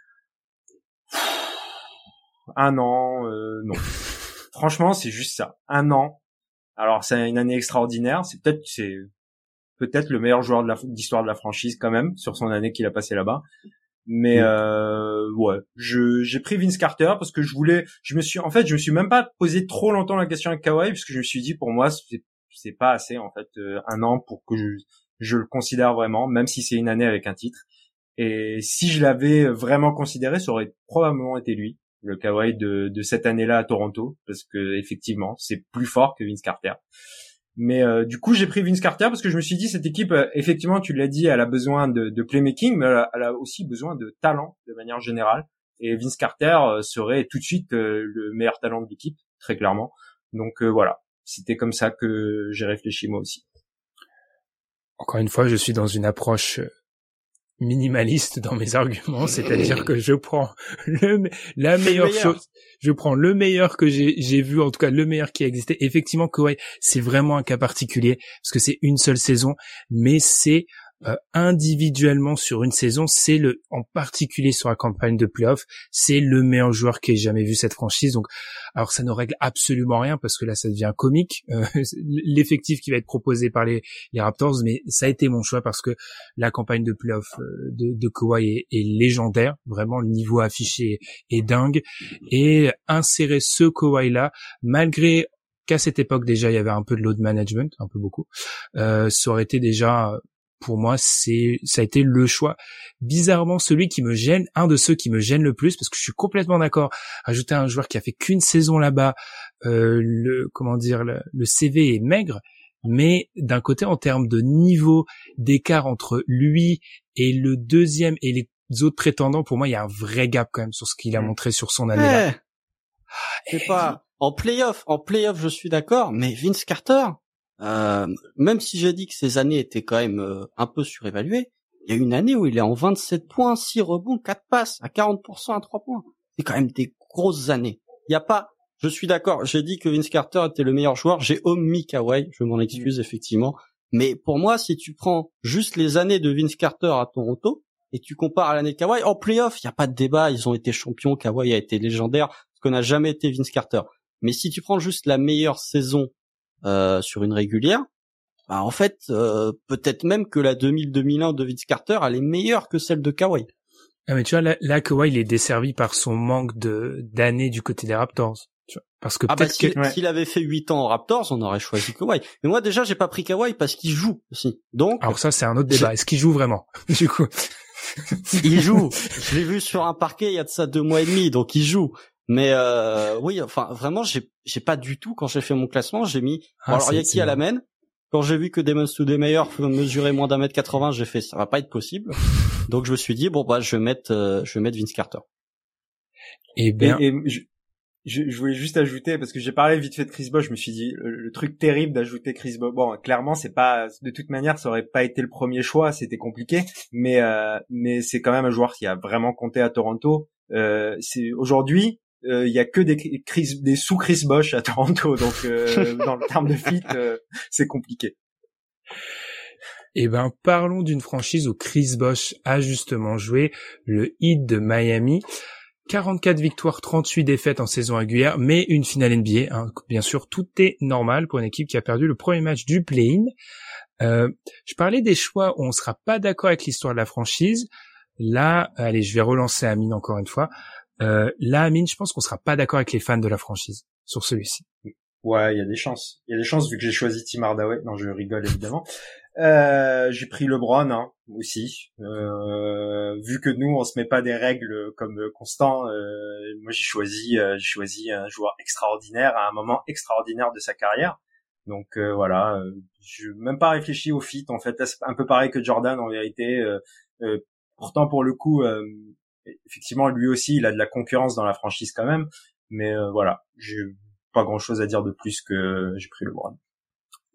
un an, non. Franchement, c'est juste ça. Un an. Alors, c'est une année extraordinaire. C'est peut-être, c'est peut-être le meilleur joueur de l'histoire de la franchise quand même sur son année qu'il a passé là-bas. Mais euh, ouais, je j'ai pris Vince Carter parce que je voulais, je me suis en fait, je me suis même pas posé trop longtemps la question avec Kawhi parce que je me suis dit pour moi c'est c'est pas assez en fait euh, un an pour que je je le considère vraiment, même si c'est une année avec un titre. Et si je l'avais vraiment considéré, ça aurait probablement été lui le Kawhi de, de cette année-là à Toronto, parce que effectivement, c'est plus fort que Vince Carter. Mais euh, du coup, j'ai pris Vince Carter parce que je me suis dit cette équipe, euh, effectivement, tu l'as dit, elle a besoin de, de playmaking, mais elle a, aussi besoin de talent de manière générale. Et Vince Carter euh, serait tout de suite le meilleur talent de l'équipe, très clairement. Donc voilà, c'était comme ça que j'ai réfléchi moi aussi. Encore une fois, je suis dans une approche minimaliste dans mes arguments, c'est-à-dire que je prends le, la meilleure chose, je prends le meilleur que j'ai vu, en tout cas le meilleur qui a existé. Effectivement, Kawhi, c'est vraiment un cas particulier parce que c'est une seule saison, mais c'est euh, individuellement sur une saison, c'est le, en particulier sur la campagne de playoff, c'est le meilleur joueur qui ait jamais vu cette franchise. Donc, alors ça ne règle absolument rien parce que là, ça devient comique euh, l'effectif qui va être proposé par les, les, Raptors, mais ça a été mon choix parce que la campagne de playoff euh, de, de Kawhi est, légendaire, vraiment le niveau affiché est dingue. Et insérer ce Kawhi là, malgré qu'à cette époque déjà il y avait un peu de load management, un peu beaucoup, euh, ça aurait été déjà pour moi, c'est ça a été le choix. Bizarrement, celui qui me gêne, un de ceux qui me gêne le plus, parce que je suis complètement d'accord. Ajouter un joueur qui a fait qu'une saison là-bas, euh, le comment dire, le, CV est maigre, mais d'un côté, en termes de niveau d'écart entre lui et le deuxième et les autres prétendants, pour moi, il y a un vrai gap quand même sur ce qu'il a mm. montré sur son année. là. Eh, c'est pas en playoff, en playoff, je suis d'accord, mais Vince Carter, euh, même si j'ai dit que ces années étaient quand même euh, un peu surévaluées, il y a une année où il est en 27 points, 6 rebonds, 4 passes, à 40% à 3 points. C'est quand même des grosses années. Il n'y a pas, je suis d'accord, j'ai dit que Vince Carter était le meilleur joueur, j'ai omis Kawhi, je m'en excuse effectivement. Mais pour moi, si tu prends juste les années de Vince Carter à Toronto, et tu compares à l'année Kawhi, en playoff, il n'y a pas de débat, ils ont été champions, Kawhi a été légendaire, ce qu'on n'a jamais été Vince Carter. Mais si tu prends juste la meilleure saison euh, sur une régulière, bah, en fait, euh, peut-être même que la 2000-2001 de Vince Carter, elle est meilleure que celle de Kawhi. Ah mais tu vois là, là Kawhi il est desservi par son manque de d'années du côté des Raptors. Tu vois, parce que ah bah, s'il avait fait 8 ans aux Raptors, on aurait choisi Kawhi. Mais moi déjà j'ai pas pris Kawhi parce qu'il joue aussi. Donc Alors ça c'est un autre débat. Est-ce qu'il joue vraiment Du coup? Il joue. Je l'ai vu sur un parquet il y a de ça deux mois et demi, donc il joue. Mais euh, oui, enfin vraiment, j'ai j'ai pas du tout quand j'ai fait mon classement, j'ai mis. Ah, alors il y a qui à la main Quand j'ai vu que Demon Meyer mesurait moins d'un mètre 80, j'ai fait ça va pas être possible. Donc je me suis dit bon bah je vais mettre euh, je vais mettre Vince Carter. Eh bien, et, je, je, voulais juste ajouter parce que j'ai parlé vite fait de Chris Bosh, je me suis dit le, truc terrible d'ajouter Chris Bosh. Bon, clairement c'est pas de toute manière ça aurait pas été le premier choix, c'était compliqué, mais euh, mais c'est quand même un joueur qui a vraiment compté à Toronto. Euh, c'est aujourd'hui euh, il y a que des Chris, des sous Chris Bosch à Toronto, donc euh, dans le terme de fit, euh, c'est compliqué. Eh ben, parlons d'une franchise où Chris Bosch a justement joué le Heat de Miami. 44 victoires, 38 défaites en saison régulière, mais une finale NBA. Hein. Bien sûr, tout est normal pour une équipe qui a perdu le premier match du play-in. Euh, je parlais des choix où on sera pas d'accord avec l'histoire de la franchise. Là, allez, je vais relancer Amine encore une fois. Euh, là, Amine, je pense qu'on sera pas d'accord avec les fans de la franchise sur celui-ci. Ouais, il y a des chances. Il y a des chances vu que j'ai choisi Tim Hardaway. Non, je rigole évidemment. Euh, j'ai pris LeBron hein, aussi. Euh, vu que nous, on se met pas des règles comme Constant. Euh, moi, j'ai choisi, euh, j'ai choisi un joueur extraordinaire à un moment extraordinaire de sa carrière. Donc euh, voilà, je même pas réfléchi au fit. En fait, un peu pareil que Jordan en vérité. pourtant, pour le coup, effectivement, lui aussi, il a de la concurrence dans la franchise quand même. Mais euh, voilà, j'ai pas grand chose à dire de plus que j'ai pris le LeBron.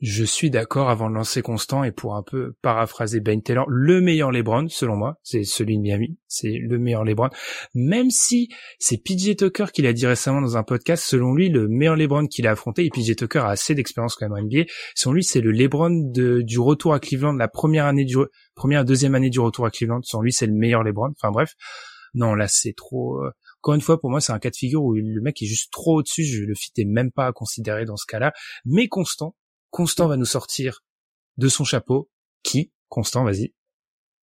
Je suis d'accord avant de lancer Constant et pour un peu paraphraser Ben Taylor, le meilleur LeBron, selon moi, c'est celui de Miami, c'est le meilleur LeBron. Même si c'est PJ Tucker qui l'a dit récemment dans un podcast, selon lui, le meilleur LeBron qu'il a affronté, et PJ Tucker a assez d'expérience quand même en NBA, selon lui, c'est le LeBron de, du retour à Cleveland, la première année du, première, deuxième année du retour à Cleveland, selon lui, c'est le meilleur LeBron. Enfin bref non là c'est trop euh, encore une fois pour moi c'est un cas de figure où le mec est juste trop au-dessus je le fit est même pas à considérer dans ce cas-là mais Constant Constant va nous sortir de son chapeau qui? Constant vas-y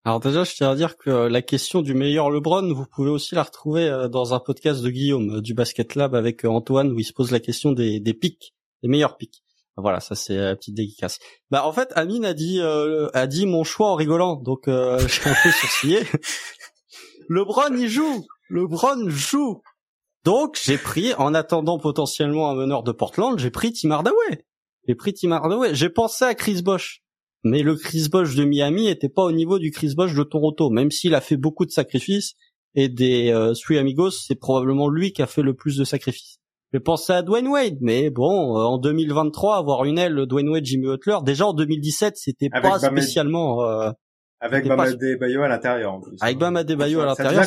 alors déjà, je tiens à dire que la question du meilleur LeBron, vous pouvez aussi la retrouver euh, dans un podcast de Guillaume euh, du Basket Lab avec Antoine où il se pose la question des, pics, des meilleurs pics. Voilà, ça c'est la petite dédicace. Bah en fait, Amine a dit a dit mon choix en rigolant, donc euh, j'ai un peu sourcillé. LeBron il joue, LeBron joue. Donc j'ai pris, en attendant potentiellement un meneur de Portland, j'ai pris Tim Hardaway. J'ai pris Tim Hardaway. J'ai pensé à Chris Bosh, mais le Chris Bosh de Miami était pas au niveau du Chris Bosh de Toronto, même s'il a fait beaucoup de sacrifices. Et des euh, Three Amigos, c'est probablement lui qui a fait le plus de sacrifices. J'ai pensé à Dwayne Wade, mais bon, euh, en 2023, avoir une aile Dwayne Wade, Jimmy Butler, déjà en 2017, c'était pas spécialement. Euh, avec Bam Adebayo à l'intérieur en plus. Avec Bam Adebayo à l'intérieur,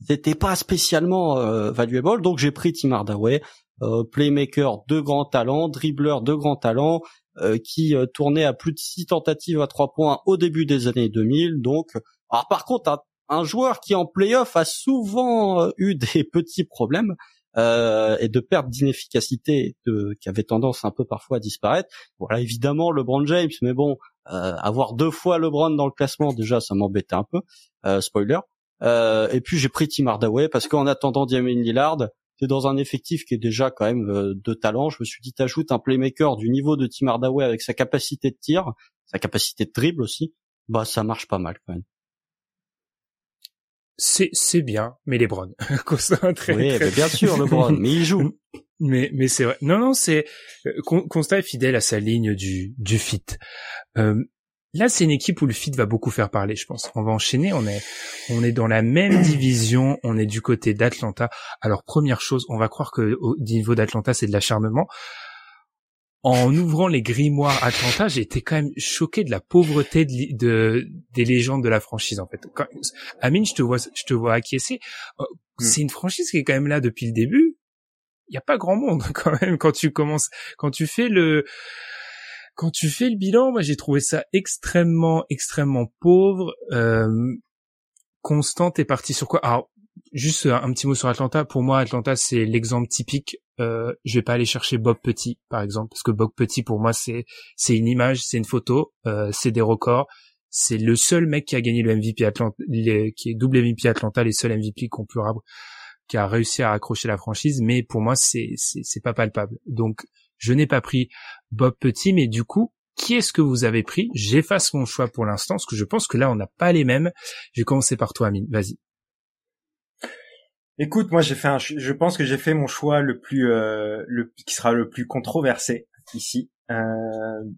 C'était pas spécialement euh, valuable, donc j'ai pris Tim Hardaway, euh, playmaker de grand talent, dribbler de grand talent, euh, qui euh, tournait à plus de six tentatives à trois points au début des années 2000. Donc, alors par contre, un, un joueur qui en playoff a souvent euh, eu des petits problèmes. Euh, et de perte d'inefficacité qui avait tendance un peu parfois à disparaître. Voilà, évidemment LeBron James, mais bon, euh, avoir deux fois LeBron dans le classement, déjà, ça m'embêtait un peu. Euh, spoiler. Euh, et puis j'ai pris Tim Hardaway parce qu'en attendant Damien Lillard, t'es dans un effectif qui est déjà quand même de talent. Je me suis dit, t'ajoutes un playmaker du niveau de Tim Hardaway avec sa capacité de tir, sa capacité de dribble aussi, bah ça marche pas mal quand même. C'est c'est bien, mais LeBron, très, oui, bien sûr LeBron, mais il joue. Mais mais c'est vrai. Non non, c'est Constat est fidèle à sa ligne du du fit. Euh, là, c'est une équipe où le fit va beaucoup faire parler, je pense. On va enchaîner. On est on est dans la même division. On est du côté d'Atlanta. Alors première chose, on va croire que au niveau d'Atlanta, c'est de l'acharnement. En ouvrant les grimoires Atlanta, j'ai été quand même choqué de la pauvreté de, des légendes de la franchise en fait. Amine, je te vois, je te vois acquiescer. Euh, mm. C'est une franchise qui est quand même là depuis le début il y a pas grand monde quand même quand tu commences quand tu fais le quand tu fais le bilan, moi j'ai trouvé ça extrêmement extrêmement pauvre. Euh, Constante est parti sur quoi? Alors juste un, petit mot sur Atlanta. Pour moi, Atlanta c'est l'exemple typique. Euh, je vais pas aller chercher Bob Petit par exemple parce que Bob Petit pour moi c'est c'est une image, c'est une photo, euh, c'est des records, c'est le seul mec qui a gagné le MVP Atlanta, qui est double MVP Atlanta, les seuls MVP qu'on peut qui a réussi à accrocher la franchise, mais pour moi c'est c'est pas palpable. Donc je n'ai pas pris Bob Petit, mais du coup qui est-ce que vous avez pris? J'efface mon choix pour l'instant, parce que je pense que là, on n'a pas les mêmes. Je vais commencer par toi, Amine. Vas-y. Écoute, moi, j'ai fait un, je pense que j'ai fait mon choix le plus, euh, le, qui sera le plus controversé ici. Euh,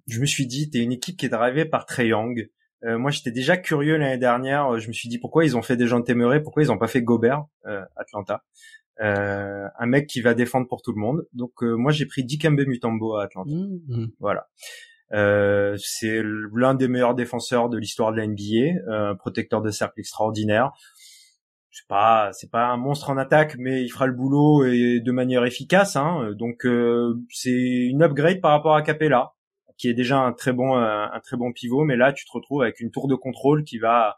je me suis dit, t'es une équipe qui est drivée par Trey Young. Euh, moi, j'étais déjà curieux l'année dernière. Je me suis dit pourquoi ils ont fait des gens téméraires, pourquoi ils ont pas fait Gobert, Atlanta? un mec qui va défendre pour tout le monde. Donc moi j'ai pris Dikembe Mutombo à Atlanta. Mmh. Voilà. Euh, c'est l'un des meilleurs défenseurs de l'histoire de la NBA, euh, protecteur de cercle extraordinaire. C'est pas, c'est pas un monstre en attaque, mais il fera le boulot et de manière efficace. Hein. Donc euh, c'est une upgrade par rapport à Capella, qui est déjà un très bon, un très bon pivot, mais là tu te retrouves avec une tour de contrôle qui va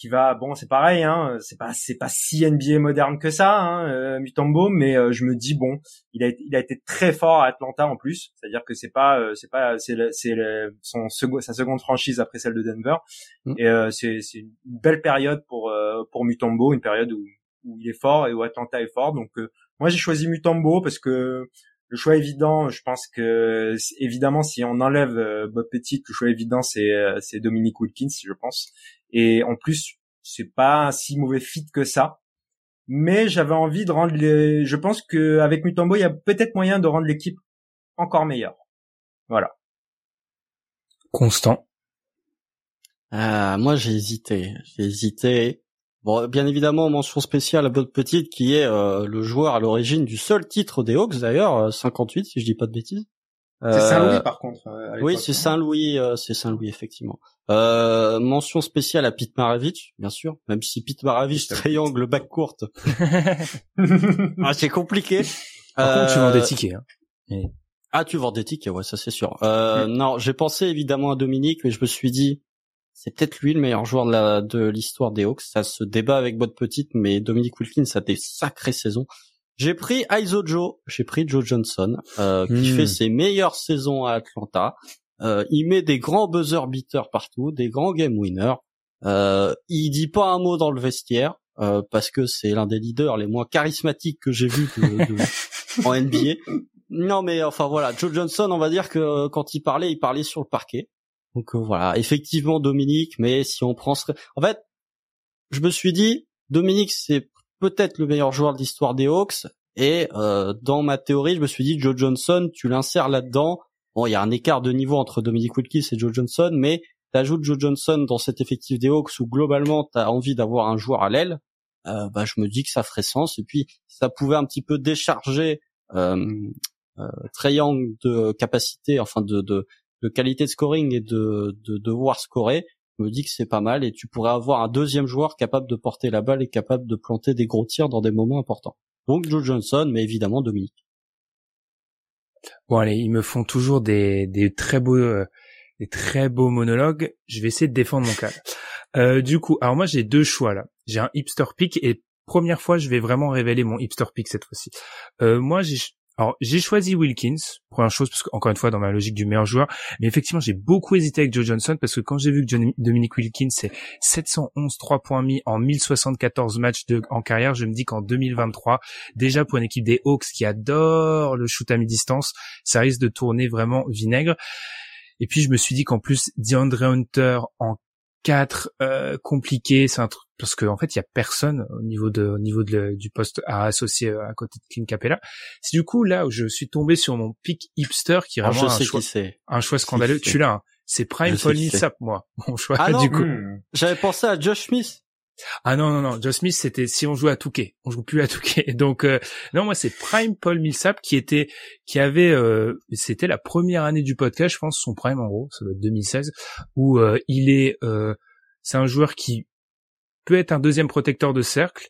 qui va bon c'est pareil hein c'est pas c'est pas si NBA moderne que ça hein, euh, Mutombo mais euh, je me dis bon il a il a été très fort à Atlanta en plus c'est-à-dire que c'est pas euh, c'est pas c'est c'est son second sa seconde franchise après celle de Denver mm. et c'est c'est une belle période pour pour Mutombo une période où où il est fort et où Atlanta est fort donc moi j'ai choisi Mutombo parce que le choix évident, je pense que évidemment si on enlève Bob Petit, le choix évident c'est c'est Dominique Wilkins, je pense. Et en plus, c'est pas un si mauvais fit que ça. Mais j'avais envie de rendre les, je pense que avec Mutombo, il y a peut-être moyen de rendre l'équipe encore meilleure. Voilà. Constant. Euh, moi, j'ai hésité. J'ai hésité. Bon, bien évidemment, mention spéciale à Bob Petite, qui est euh, le joueur à l'origine du seul titre des Hawks, d'ailleurs, 58, euh, si je dis pas de bêtises. C'est Saint-Louis, par contre. oui, c'est. Saint-Louis, c'est Saint-Louis, effectivement. Euh, mention spéciale à Pete Maravich, bien sûr, même si Pete Maravich triangle back courte. ah, c'est compliqué. Par contre, tu vends des euh, tickets. Hein. Ah, tu vends des tickets, ouais, ça c'est sûr. Euh, Non, j'ai pensé évidemment à Dominique, mais je me suis dit, c'est peut-être lui le meilleur joueur de l'histoire des Hawks. Ça se débat avec votre petite, mais Dominique Wilkins a des sacrées saisons. J'ai pris Iso Joe, j'ai pris Joe Johnson, euh, qui hmm. fait ses meilleures saisons à Atlanta. Euh, il met des grands buzzer beaters partout, des grands game winners. Euh, il dit pas un mot dans le vestiaire euh, parce que c'est l'un des leaders les moins charismatiques que j'ai vu en NBA. Non mais enfin voilà, Joe Johnson, on va dire que quand il parlait, il parlait sur le parquet. Donc euh, voilà, effectivement Dominique, mais si on prend en fait, je me suis dit Dominique c'est peut-être le meilleur joueur de l'histoire des Hawks et euh, dans ma théorie, je me suis dit Joe Johnson, tu l'insères là-dedans Bon, il y a un écart de niveau entre Dominic Wilkins et Joe Johnson, mais t'ajoutes Joe Johnson dans cet effectif des Hawks où globalement t'as envie d'avoir un joueur à l'aile, euh, bah je me dis que ça ferait sens. Et puis ça pouvait un petit peu décharger euh, euh, de capacité, enfin de, de, de qualité de scoring et de devoir scorer. Me dis que c'est pas mal et tu pourrais avoir un deuxième joueur capable de porter la balle et capable de planter des gros tirs dans des moments importants. Donc Joe Johnson, mais évidemment Dominique. Bon allez, ils me font toujours des, des très beaux euh, des très beaux monologues. Je vais essayer de défendre mon cas. Euh, du coup, alors moi j'ai deux choix là. J'ai un hipster pick et première fois je vais vraiment révéler mon hipster pick cette fois-ci. Euh, moi j'ai alors, j'ai choisi Wilkins, première chose, parce qu'encore une fois, dans ma logique du meilleur joueur. Mais effectivement, j'ai beaucoup hésité avec Joe Johnson, parce que quand j'ai vu que Dominique Wilkins, c'est 711 3 points mis en 1074 matchs de, en carrière, je me dis qu'en 2023, déjà pour une équipe des Hawks qui adore le shoot à mi-distance, ça risque de tourner vraiment vinaigre. Et puis, je me suis dit qu'en plus, DeAndre Hunter en 4 euh, compliqué, c'est un truc parce qu'en en fait il y a personne au niveau de au niveau de du poste à associer euh, à côté de Clint Capella. C'est du coup là où je suis tombé sur mon pic hipster qui est ah, vraiment un, choix, un choix scandaleux. Tu l'as, hein. c'est Prime Paul Millsap moi, mon choix ah du coup. Hmm. J'avais pensé à Josh Smith. Ah non non non, Josh Smith c'était si on jouait à Touquet, on joue plus à Touquet. Donc euh, non moi c'est Prime Paul Millsap qui était qui avait euh, c'était la première année du podcast, je pense son prime en gros, ça doit être 2016 où il est c'est un joueur qui peut être un deuxième protecteur de cercle,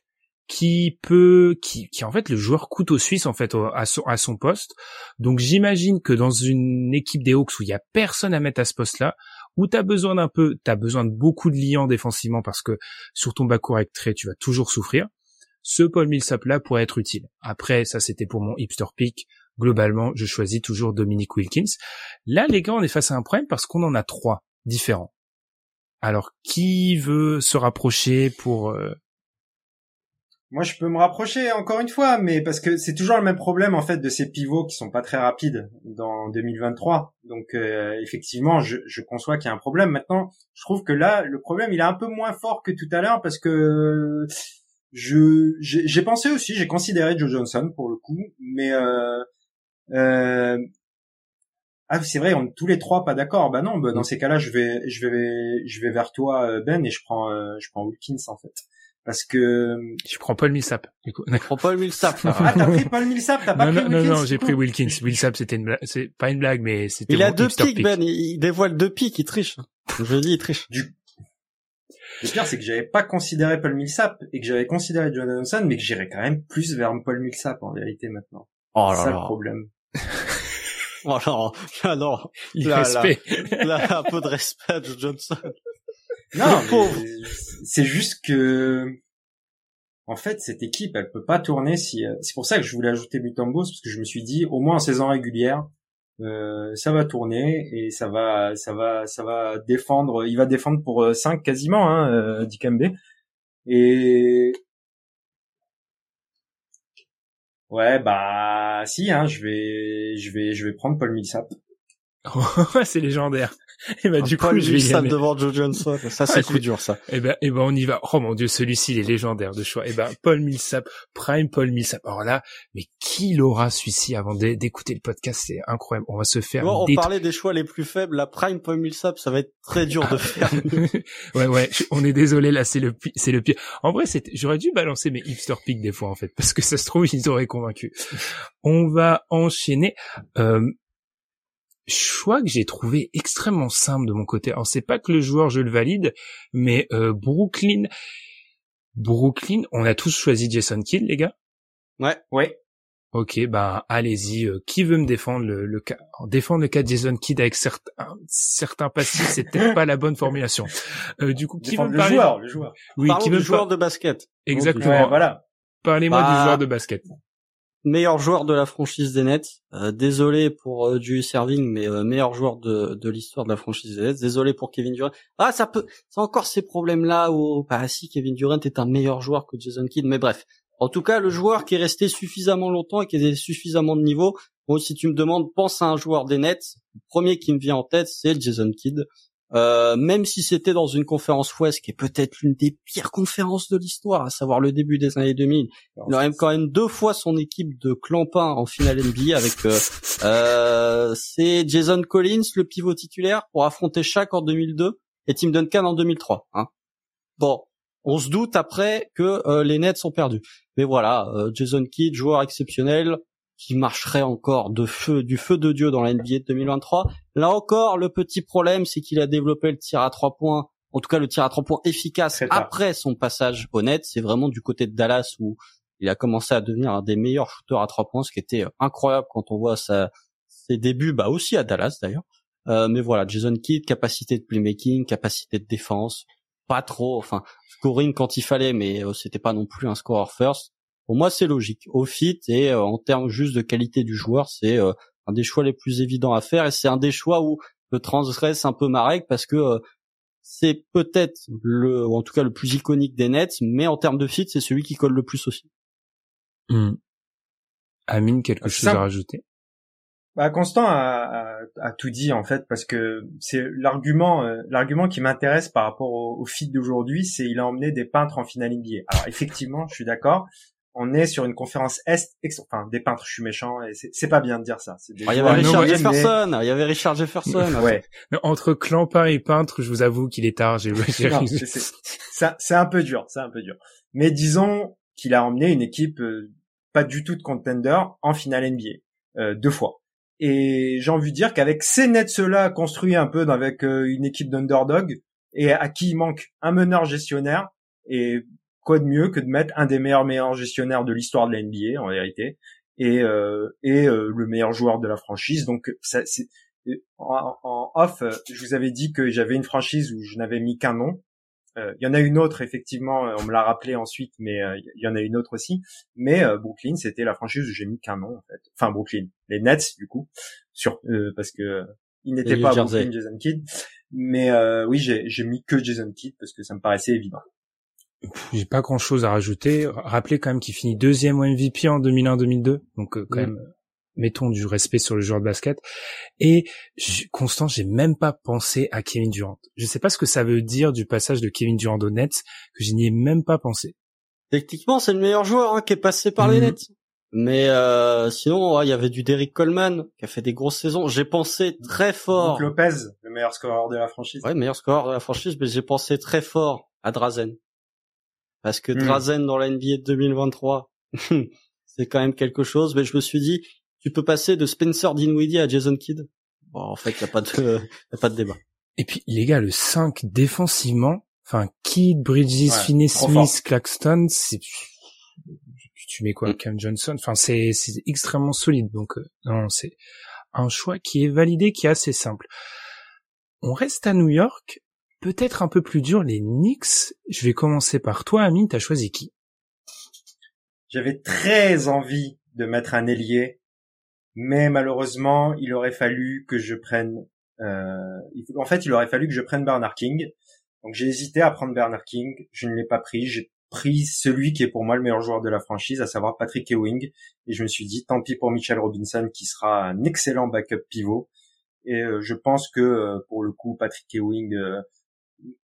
qui peut, qui, qui en fait le joueur couteau suisse en fait à son, à son poste. Donc j'imagine que dans une équipe des Hawks où il y a personne à mettre à ce poste-là, où t'as besoin d'un peu, t'as besoin de beaucoup de liants défensivement parce que sur ton bas correct trait tu vas toujours souffrir. Ce Paul Millsap là pourrait être utile. Après ça c'était pour mon hipster pick. Globalement je choisis toujours Dominic Wilkins. Là les gars on est face à un problème parce qu'on en a trois différents. Alors, qui veut se rapprocher pour moi, je peux me rapprocher encore une fois, mais parce que c'est toujours le même problème en fait de ces pivots qui sont pas très rapides dans 2023. Donc euh, effectivement, je, je conçois qu'il y a un problème. Maintenant, je trouve que là, le problème il est un peu moins fort que tout à l'heure parce que je j'ai pensé aussi, j'ai considéré Joe Johnson pour le coup, mais euh, euh, ah c'est vrai, on est tous les trois pas d'accord. Bah non, bah, dans ces cas-là, je vais je vais je vais vers toi Ben et je prends je prends Wilkins en fait parce que je prends Paul Millsap du coup. Je prends Paul Millsap. ah t'as pris Paul Millsap, t'as pas non, pris non, Wilkins Non non, j'ai pris Wilkins. Millsap c'était une c'est pas une blague mais c'était Il a deux pics Ben, il dévoile deux pics, il triche. Je dis il triche. Du... Le pire c'est que j'avais pas considéré Paul Millsap et que j'avais considéré John Johnson mais que j'irais quand même plus vers Paul Millsap en vérité maintenant. Oh là c'est ça là. le problème. oh non, là non. Il là, respect. Là, là, un peu de respect à Joe Johnson. Non, c'est juste que en fait cette équipe elle peut pas tourner si euh, c'est pour ça que je voulais ajouter Mutambos parce que je me suis dit au moins en saison régulière euh, ça va tourner et ça va ça va ça va défendre il va défendre pour 5 quasiment hein euh, Dikembe. Et ouais bah si hein je vais je vais je vais prendre Paul Millsap c'est légendaire. Et bah du coup, je vais aller. devant Joe Johnson. Ça, c'est Ah, dur, ça. Eh ben, eh ben, on y va. Oh mon dieu, celui-ci, il est légendaire de choix. Eh ben, Paul Millsap, Prime Paul Millsap. Alors là, mais qui l'aura celui-ci avant d'é- d'écouter le podcast? C'est incroyable. On va se faire Bon, on parlait des choix les plus faibles. La Prime Paul Millsap, ça va être très dur de faire. ouais, ouais. On est désolé là, c'est le, c'est le pire. En vrai, c'était, j'aurais dû balancer mes hipster picks des fois en fait, parce que ça se trouve ils auraient convaincu. On va enchaîner. Euh, choix que j'ai trouvé extrêmement simple de mon côté. Alors c'est pas que le joueur je le valide, mais euh, Brooklyn, Brooklyn, on a tous choisi Jason Kidd les gars. Ouais. ouais Ok, ben allez-y. euh, qui veut me défendre le, le cas Défendre le cas de Jason Kidd avec certains certains passifs, c'est peut-être pas la bonne formulation. Euh, du coup, qui veut défendre me le joueur le joueur Oui, Parlons qui du veut joueur pas de basket. Exactement. ouais voilà Parlez-moi Bah, du joueur de basket. Meilleur joueur de la franchise des Nets. Euh, désolé pour euh, Julius Serving, mais euh, meilleur joueur de, l'histoire de la franchise des Nets. Désolé pour Kevin Durant. Ah, ça peut, c'est encore ces problèmes-là où, bah si, Kevin Durant est un meilleur joueur que Jason Kidd, mais bref. En tout cas, le joueur qui est resté suffisamment longtemps et qui a suffisamment de niveau. Moi, si tu me demandes, pense à un joueur des Nets. Le premier qui me vient en tête, c'est Jason Kidd. Euh, même si c'était dans une conférence Ouest qui est peut-être l'une des pires conférences de l'histoire, à savoir le début des années 2000, il a même quand même deux fois son équipe de clampin en finale NBA avec euh, euh, c'est Jason Collins le pivot titulaire pour affronter Shaq en 2002 et Tim Duncan en 2003. Hein. Bon, on se doute après que euh, les Nets sont perdus. Mais voilà, Jason Kidd, joueur exceptionnel qui marcherait encore de feu du feu de dieu dans la NBA de 2023. Là encore, le petit problème, c'est qu'il a développé le tir à trois points, en tout cas le tir à trois points efficace après son passage au net. C'est vraiment du côté de Dallas où il a commencé à devenir un des meilleurs shooters à trois points, ce qui était euh, incroyable quand on voit sa, ses débuts, bah aussi à Dallas d'ailleurs. Euh, mais voilà, Jason Kidd, capacité de playmaking, capacité de défense, pas trop, enfin scoring quand il fallait, mais euh, c'était pas non plus un scorer first. Pour moi, c'est logique. Au fit et euh, en termes juste de qualité du joueur, c'est euh, un des choix les plus évidents à faire et c'est un des choix où je transgresse un peu ma règle parce que euh, c'est peut-être le, ou en tout cas le plus iconique des Nets, mais en termes de fit, c'est celui qui colle le plus aussi. Hmm. Amine, quelque C'est chose à rajouter? Bah Constant a, a- a tout dit en fait parce que c'est l'argument euh, l'argument qui m'intéresse par rapport au, au fit d'aujourd'hui, c'est il a emmené des peintres en finale NBA. Alors effectivement, je suis d'accord. On est sur une conférence est, enfin des peintres. Je suis méchant et c'est pas bien de dire ça. Ah, Il y avait Richard Jefferson, il y avait Richard Jefferson. Ouais. Mais Entre clampin et peintre, je vous avoue qu'il est tard. J'ai c'est- un peu dur, c'est un peu dur. Mais disons qu'il a emmené une équipe euh, pas du tout de contender en finale NBA euh, deux fois. Et j'ai envie de dire qu'avec ces Nets-là construits un peu avec euh, une équipe d'underdog et à qui il manque un meneur gestionnaire et quoi de mieux que de mettre un des meilleurs meilleurs gestionnaires de l'histoire de la NBA en vérité et euh, et euh, le meilleur joueur de la franchise. Donc ça c'est en, en off, euh, je vous avais dit que j'avais une franchise où je n'avais mis qu'un nom. Euh, Il y en a une autre effectivement, euh, on me l'a rappelé ensuite, mais euh, il y en a une autre aussi. Mais euh, Brooklyn, c'était la franchise où j'ai mis qu'un nom en fait. Enfin Brooklyn, les Nets du coup, sur euh, parce que euh, il n'était pas. Brooklyn, Jason Kidd. Mais euh, oui, j'ai, j'ai mis que Jason Kidd parce que ça me paraissait évident. J'ai pas grand chose à rajouter. Rappelez quand même qu'il finit deuxième au MVP en 2001-2002. Donc quand même, mettons du respect sur le joueur de basket. Et Constant, j'ai même pas pensé à Kevin Durant. Je sais pas ce que ça veut dire du passage de Kevin Durant aux Nets, que je n'y ai même pas pensé. Techniquement, c'est le meilleur joueur hein, qui est passé par les mhm. Nets. Mais euh, sinon, il y avait du Derrick Coleman qui a fait des grosses saisons. J'ai pensé très fort. Luke Lopez, le meilleur scoreur de la franchise. Ouais, meilleur scoreur de la franchise, mais j'ai pensé très fort à Drazen. Parce que hmm. Drazen dans la NBA de 2023, c'est quand même quelque chose. Mais je me suis dit, tu peux passer de Spencer Dinwiddie à Jason Kidd. Bon, en fait, il y a pas de, y a pas de débat. Et puis, les gars, le 5 défensivement, enfin, Kidd, Bridges, Finney Smith, Claxton, c'est tu mets quoi, mm. Cam Johnson? Enfin, c'est c'est extrêmement solide. Donc euh, non, c'est un choix qui est validé, qui est assez simple. On reste à New York. Peut-être un peu plus dur, les Knicks. Je vais commencer par toi, Amine. T'as choisi qui? J'avais très envie de mettre un ailier, mais malheureusement, il aurait fallu que je prenne. Euh... En fait, il aurait fallu que je prenne Bernard King. Donc j'ai hésité à prendre Bernard King. Je ne l'ai pas pris. J'ai pris celui qui est pour moi le meilleur joueur de la franchise, à savoir Patrick Ewing. Et je me suis dit, tant pis pour Mitchell Robinson, qui sera un excellent backup pivot. Et euh, je pense que euh, pour le coup, Patrick Ewing,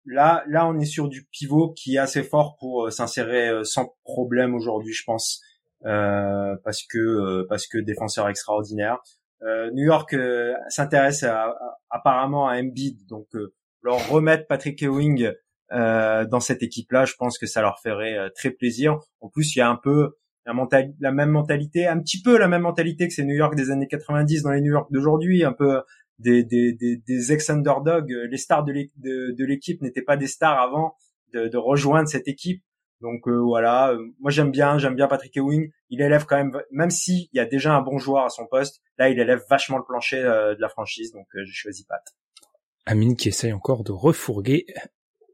là, là, on est sur du pivot qui est assez fort pour s'insérer sans problème aujourd'hui, je pense, parce que parce que défenseur extraordinaire. New York s'intéresse apparemment à Embiid, donc leur remettre Patrick Ewing euh, dans cette équipe-là, je pense que ça leur ferait euh, très plaisir. En plus, il y a un peu la, la même mentalité, un petit peu la même mentalité que ces New York des années 90 dans les New York d'aujourd'hui, un peu des, des, des, des ex-underdogs. Les stars de l'équipe n'étaient pas des stars avant de, de rejoindre cette équipe. Donc euh, voilà, moi j'aime bien, j'aime bien Patrick Ewing. Il élève quand même, même s'il y a déjà un bon joueur à son poste, là il élève vachement le plancher de la franchise. Donc j'ai choisi Pat. Amine qui essaye encore de refourguer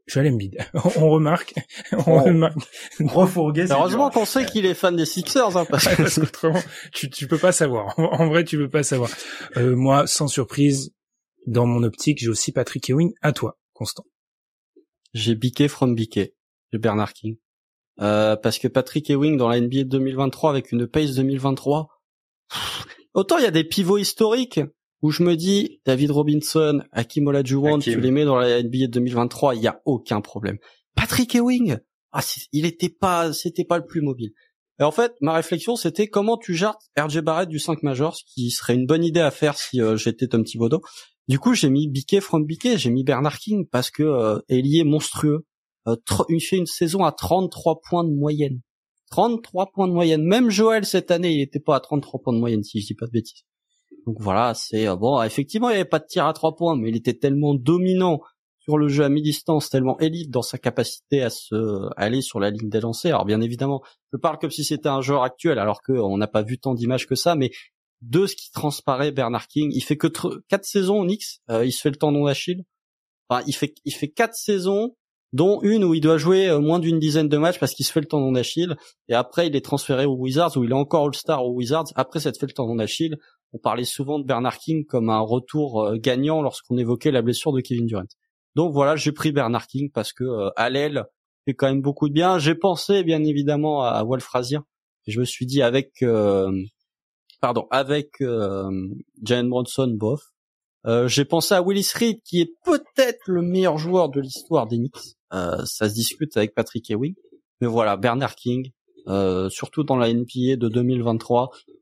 Joel Embiid. on remarque, on remarque. Heureusement qu'on sait qu'il est fan des Sixers, hein, parce que autrement, tu, tu peux pas savoir. En vrai, tu peux pas savoir. Euh, moi, sans surprise, dans mon optique, j'ai aussi Patrick Ewing. À toi, Constant. J'ai biqué from biqué. J'ai Bernard King. Euh, parce que Patrick Ewing dans la NBA 2023 avec une pace 2023, autant il y a des pivots historiques où je me dis David Robinson, Hakim Olajuwon, tu les mets dans la NBA 2023, il y a aucun problème. Patrick Ewing, ah, il était pas, c'était pas le plus mobile. Et en fait, ma réflexion, c'était comment tu gères RJ Barrett du 5 major, ce qui serait une bonne idée à faire si euh, j'étais Tom Thibodeau. Du coup, j'ai mis Biquet from Biquet, j'ai mis Bernard King parce que euh, est monstrueux. Euh, il fait une saison à 33 points de moyenne. 33 points de moyenne. Même Joël cette année, il était pas à 33 points de moyenne si je dis pas de bêtises. Donc voilà, c'est euh, bon. Effectivement, il n'y avait pas de tir à trois points, mais il était tellement dominant sur le jeu à mi-distance, tellement élite dans sa capacité à se aller sur la ligne des lancers. Alors bien évidemment, je parle comme si c'était un joueur actuel, alors qu'on n'a pas vu tant d'images que ça, mais de ce qui transparaît, Bernard King, il fait que quatre saisons au euh, il se fait le tendon d'Achille. Enfin, il fait il fait quatre saisons, dont une où il doit jouer euh, moins d'une dizaine de matchs parce qu'il se fait le tendon d'Achille, et après il est transféré aux Wizards où il est encore All-Star aux Wizards. Après s'être fait le tendon d'Achille, on parlait souvent de Bernard King comme un retour euh, gagnant lorsqu'on évoquait la blessure de Kevin Durant. Donc voilà, j'ai pris Bernard King parce que euh, à l'aile, fait quand même beaucoup de bien. J'ai pensé bien évidemment à, Wolf Frazier. Je me suis dit avec euh, pardon, avec Jalen Bronson bof. j'ai pensé à Willis Reed qui est peut-être le meilleur joueur de l'histoire des Knicks. ça se discute avec Patrick Ewing. Mais voilà, Bernard King, surtout dans la NBA de 2023, c'est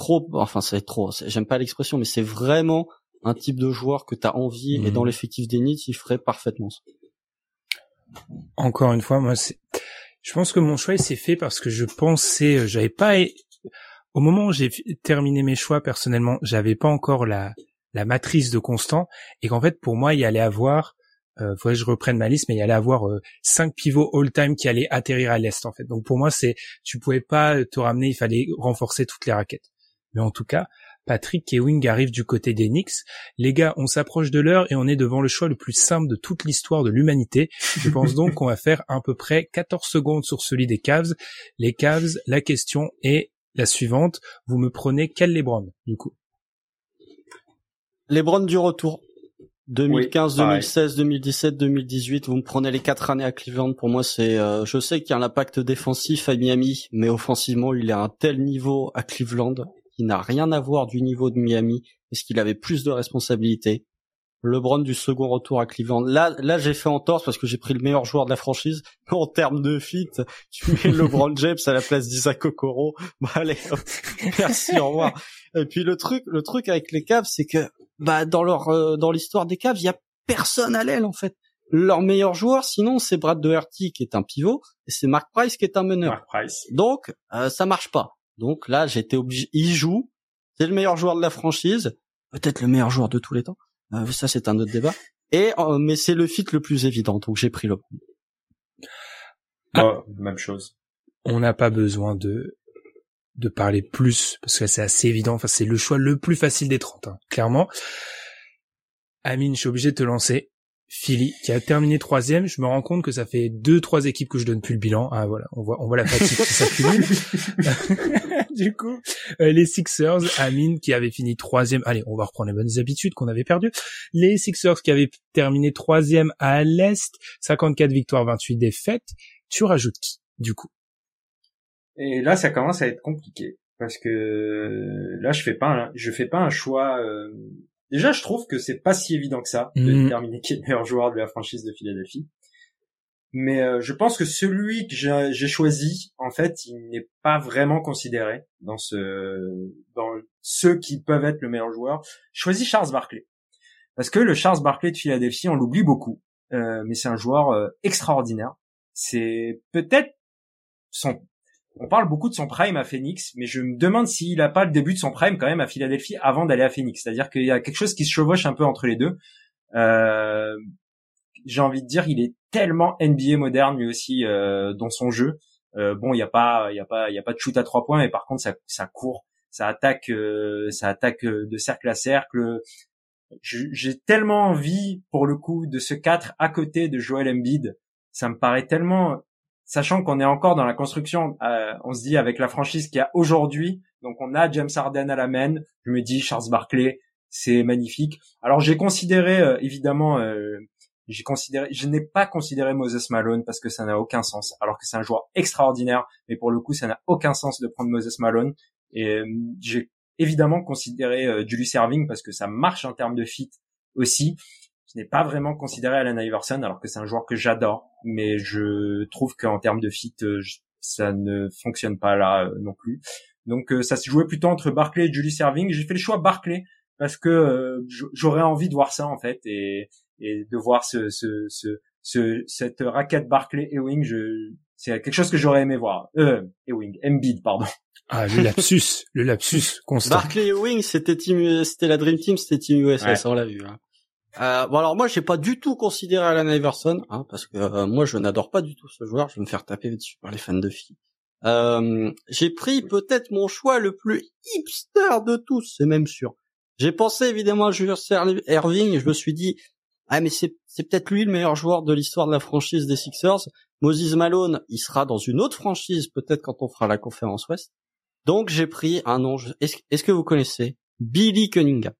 trop, enfin c'est trop, j'aime pas l'expression, mais c'est vraiment un type de joueur que tu as envie et dans mhm. l'effectif des Nits, il ferait parfaitement ça. Encore une fois, moi c'est, je pense que mon choix s'est fait parce que je pensais, euh, j'avais pas, au moment où j'ai terminé mes choix personnellement, j'avais pas encore la la matrice de constant et qu'en fait pour moi il y allait avoir euh, faudrait que je reprenne ma liste, mais il y allait avoir euh, cinq pivots all-time qui allaient atterrir à l'est en fait. Donc pour moi c'est, tu pouvais pas te ramener, il fallait renforcer toutes les raquettes. Mais en tout cas, Patrick Ewing arrive du côté des Knicks. Les gars, on s'approche de l'heure et on est devant le choix le plus simple de toute l'histoire de l'humanité. Je pense donc qu'on va faire à peu près 14 secondes sur celui des Cavs. Les Cavs, la question est la suivante. Vous me prenez quel LeBron, du coup? LeBron du retour. 2015, 2016, 2017, 2018, vous me prenez les quatre années à Cleveland. Pour moi, c'est, euh, je sais qu'il y a un impact défensif à Miami, mais offensivement, il est à un tel niveau à Cleveland qui n'a rien à voir du niveau de Miami, parce qu'il avait plus de responsabilités. LeBron du second retour à Cleveland. Là, là, j'ai fait entorse parce que j'ai pris le meilleur joueur de la franchise. En termes de fit, tu mets LeBron James à la place d'Isaac Okoro. Bah, allez, merci, au revoir. Et puis le truc, le truc avec les Cavs, c'est que, bah, dans leur, euh, dans l'histoire des Cavs, il y a personne à l'aile, en fait. Leur meilleur joueur, sinon, c'est Brad Doherty qui est un pivot et c'est Mark Price qui est un meneur. Mark Price. Donc, euh, ça marche pas. Donc là, j'étais obligé. Il joue. C'est le meilleur joueur de la franchise. Peut-être le meilleur joueur de tous les temps. Euh, ça, c'est un autre débat. Et euh, mais c'est le fit le plus évident, donc j'ai pris le. Ah, même chose. On n'a pas besoin de de parler plus parce que c'est assez évident. Enfin, c'est le choix le plus facile des 30, hein, clairement. Amine, je suis obligé de te lancer. Philly, qui a terminé troisième, je me rends compte que ça fait deux, trois équipes que je donne plus le bilan. Ah voilà, on voit, on voit la fatigue qui s'accumule. du coup, euh, les Sixers, Amine qui avait fini troisième. Allez, on va reprendre les bonnes habitudes qu'on avait perdues. Les Sixers qui avaient terminé troisième à l'Est, 54 victoires, 28 défaites. Tu rajoutes qui, du coup? Et là, ça commence à être compliqué parce que là, je fais pas, je fais pas un choix. Euh Déjà, je trouve que c'est pas si évident que ça de mm. déterminer qui est le meilleur joueur de la franchise de Philadelphie. Mais euh, je pense que celui que j'ai choisi, en fait, il n'est pas vraiment considéré dans ce dans ceux qui peuvent être le meilleur joueur. Je choisis Charles Barkley parce que le Charles Barkley de Philadelphie, on l'oublie beaucoup, euh, mais c'est un joueur euh, extraordinaire. C'est peut-être son on parle beaucoup de son prime à Phoenix, mais je me demande s'il a pas le début de son prime quand même à Philadelphie avant d'aller à Phoenix. C'est-à-dire qu'il y a quelque chose qui se chevauche un peu entre les deux. Euh, j'ai envie de dire, il est tellement NBA moderne lui aussi euh, dans son jeu. Euh, bon, il y a pas, il y a pas, il y a pas de shoot à trois points, mais par contre ça, ça court, ça attaque, ça attaque de cercle à cercle. J'ai tellement envie pour le coup de ce 4 à côté de Joel Embiid. Ça me paraît tellement sachant qu'on est encore dans la construction, euh, on se dit avec la franchise qu'il y a aujourd'hui, donc on a James Harden à la main, je me dis Charles Barkley, c'est magnifique. Alors j'ai considéré euh, évidemment, euh, j'ai considéré, je n'ai pas considéré Moses Malone parce que ça n'a aucun sens, alors que c'est un joueur extraordinaire, mais pour le coup ça n'a aucun sens de prendre Moses Malone. Et j'ai évidemment considéré Julius Erving parce que ça marche en termes de fit aussi je n'ai pas vraiment considéré Allen Iverson alors que c'est un joueur que j'adore, mais je trouve qu'en termes de fit, euh, ça ne fonctionne pas là euh, non plus. Donc euh, ça se jouait plutôt entre Barclay et Julius Erving. J'ai fait le choix Barclay parce que j'aurais envie de voir ça en fait et, et de voir ce, ce, ce, ce cette raquette Barclay Ewing. Je c'est quelque chose que j'aurais aimé voir. Euh, Ewing, Embiid, pardon. Ah, le lapsus, le lapsus constant. Barclay Ewing, c'était team, c'était la Dream Team, c'était Team USA, ça on l'a vu. Hein. Euh, bon alors moi j'ai pas du tout considéré Alan Iverson hein, parce que euh, moi je n'adore pas du tout ce joueur, je vais me faire taper dessus par les fans de filles. Euh, j'ai pris peut-être mon choix le plus hipster de tous, c'est même sûr. J'ai pensé évidemment à Julius Erving, je me suis dit ah mais c'est c'est peut-être lui le meilleur joueur de l'histoire de la franchise des Sixers. Moses Malone, il sera dans une autre franchise peut-être quand on fera la conférence Ouest. Donc j'ai pris un nom. Est-ce est que vous connaissez Billy Cunningham?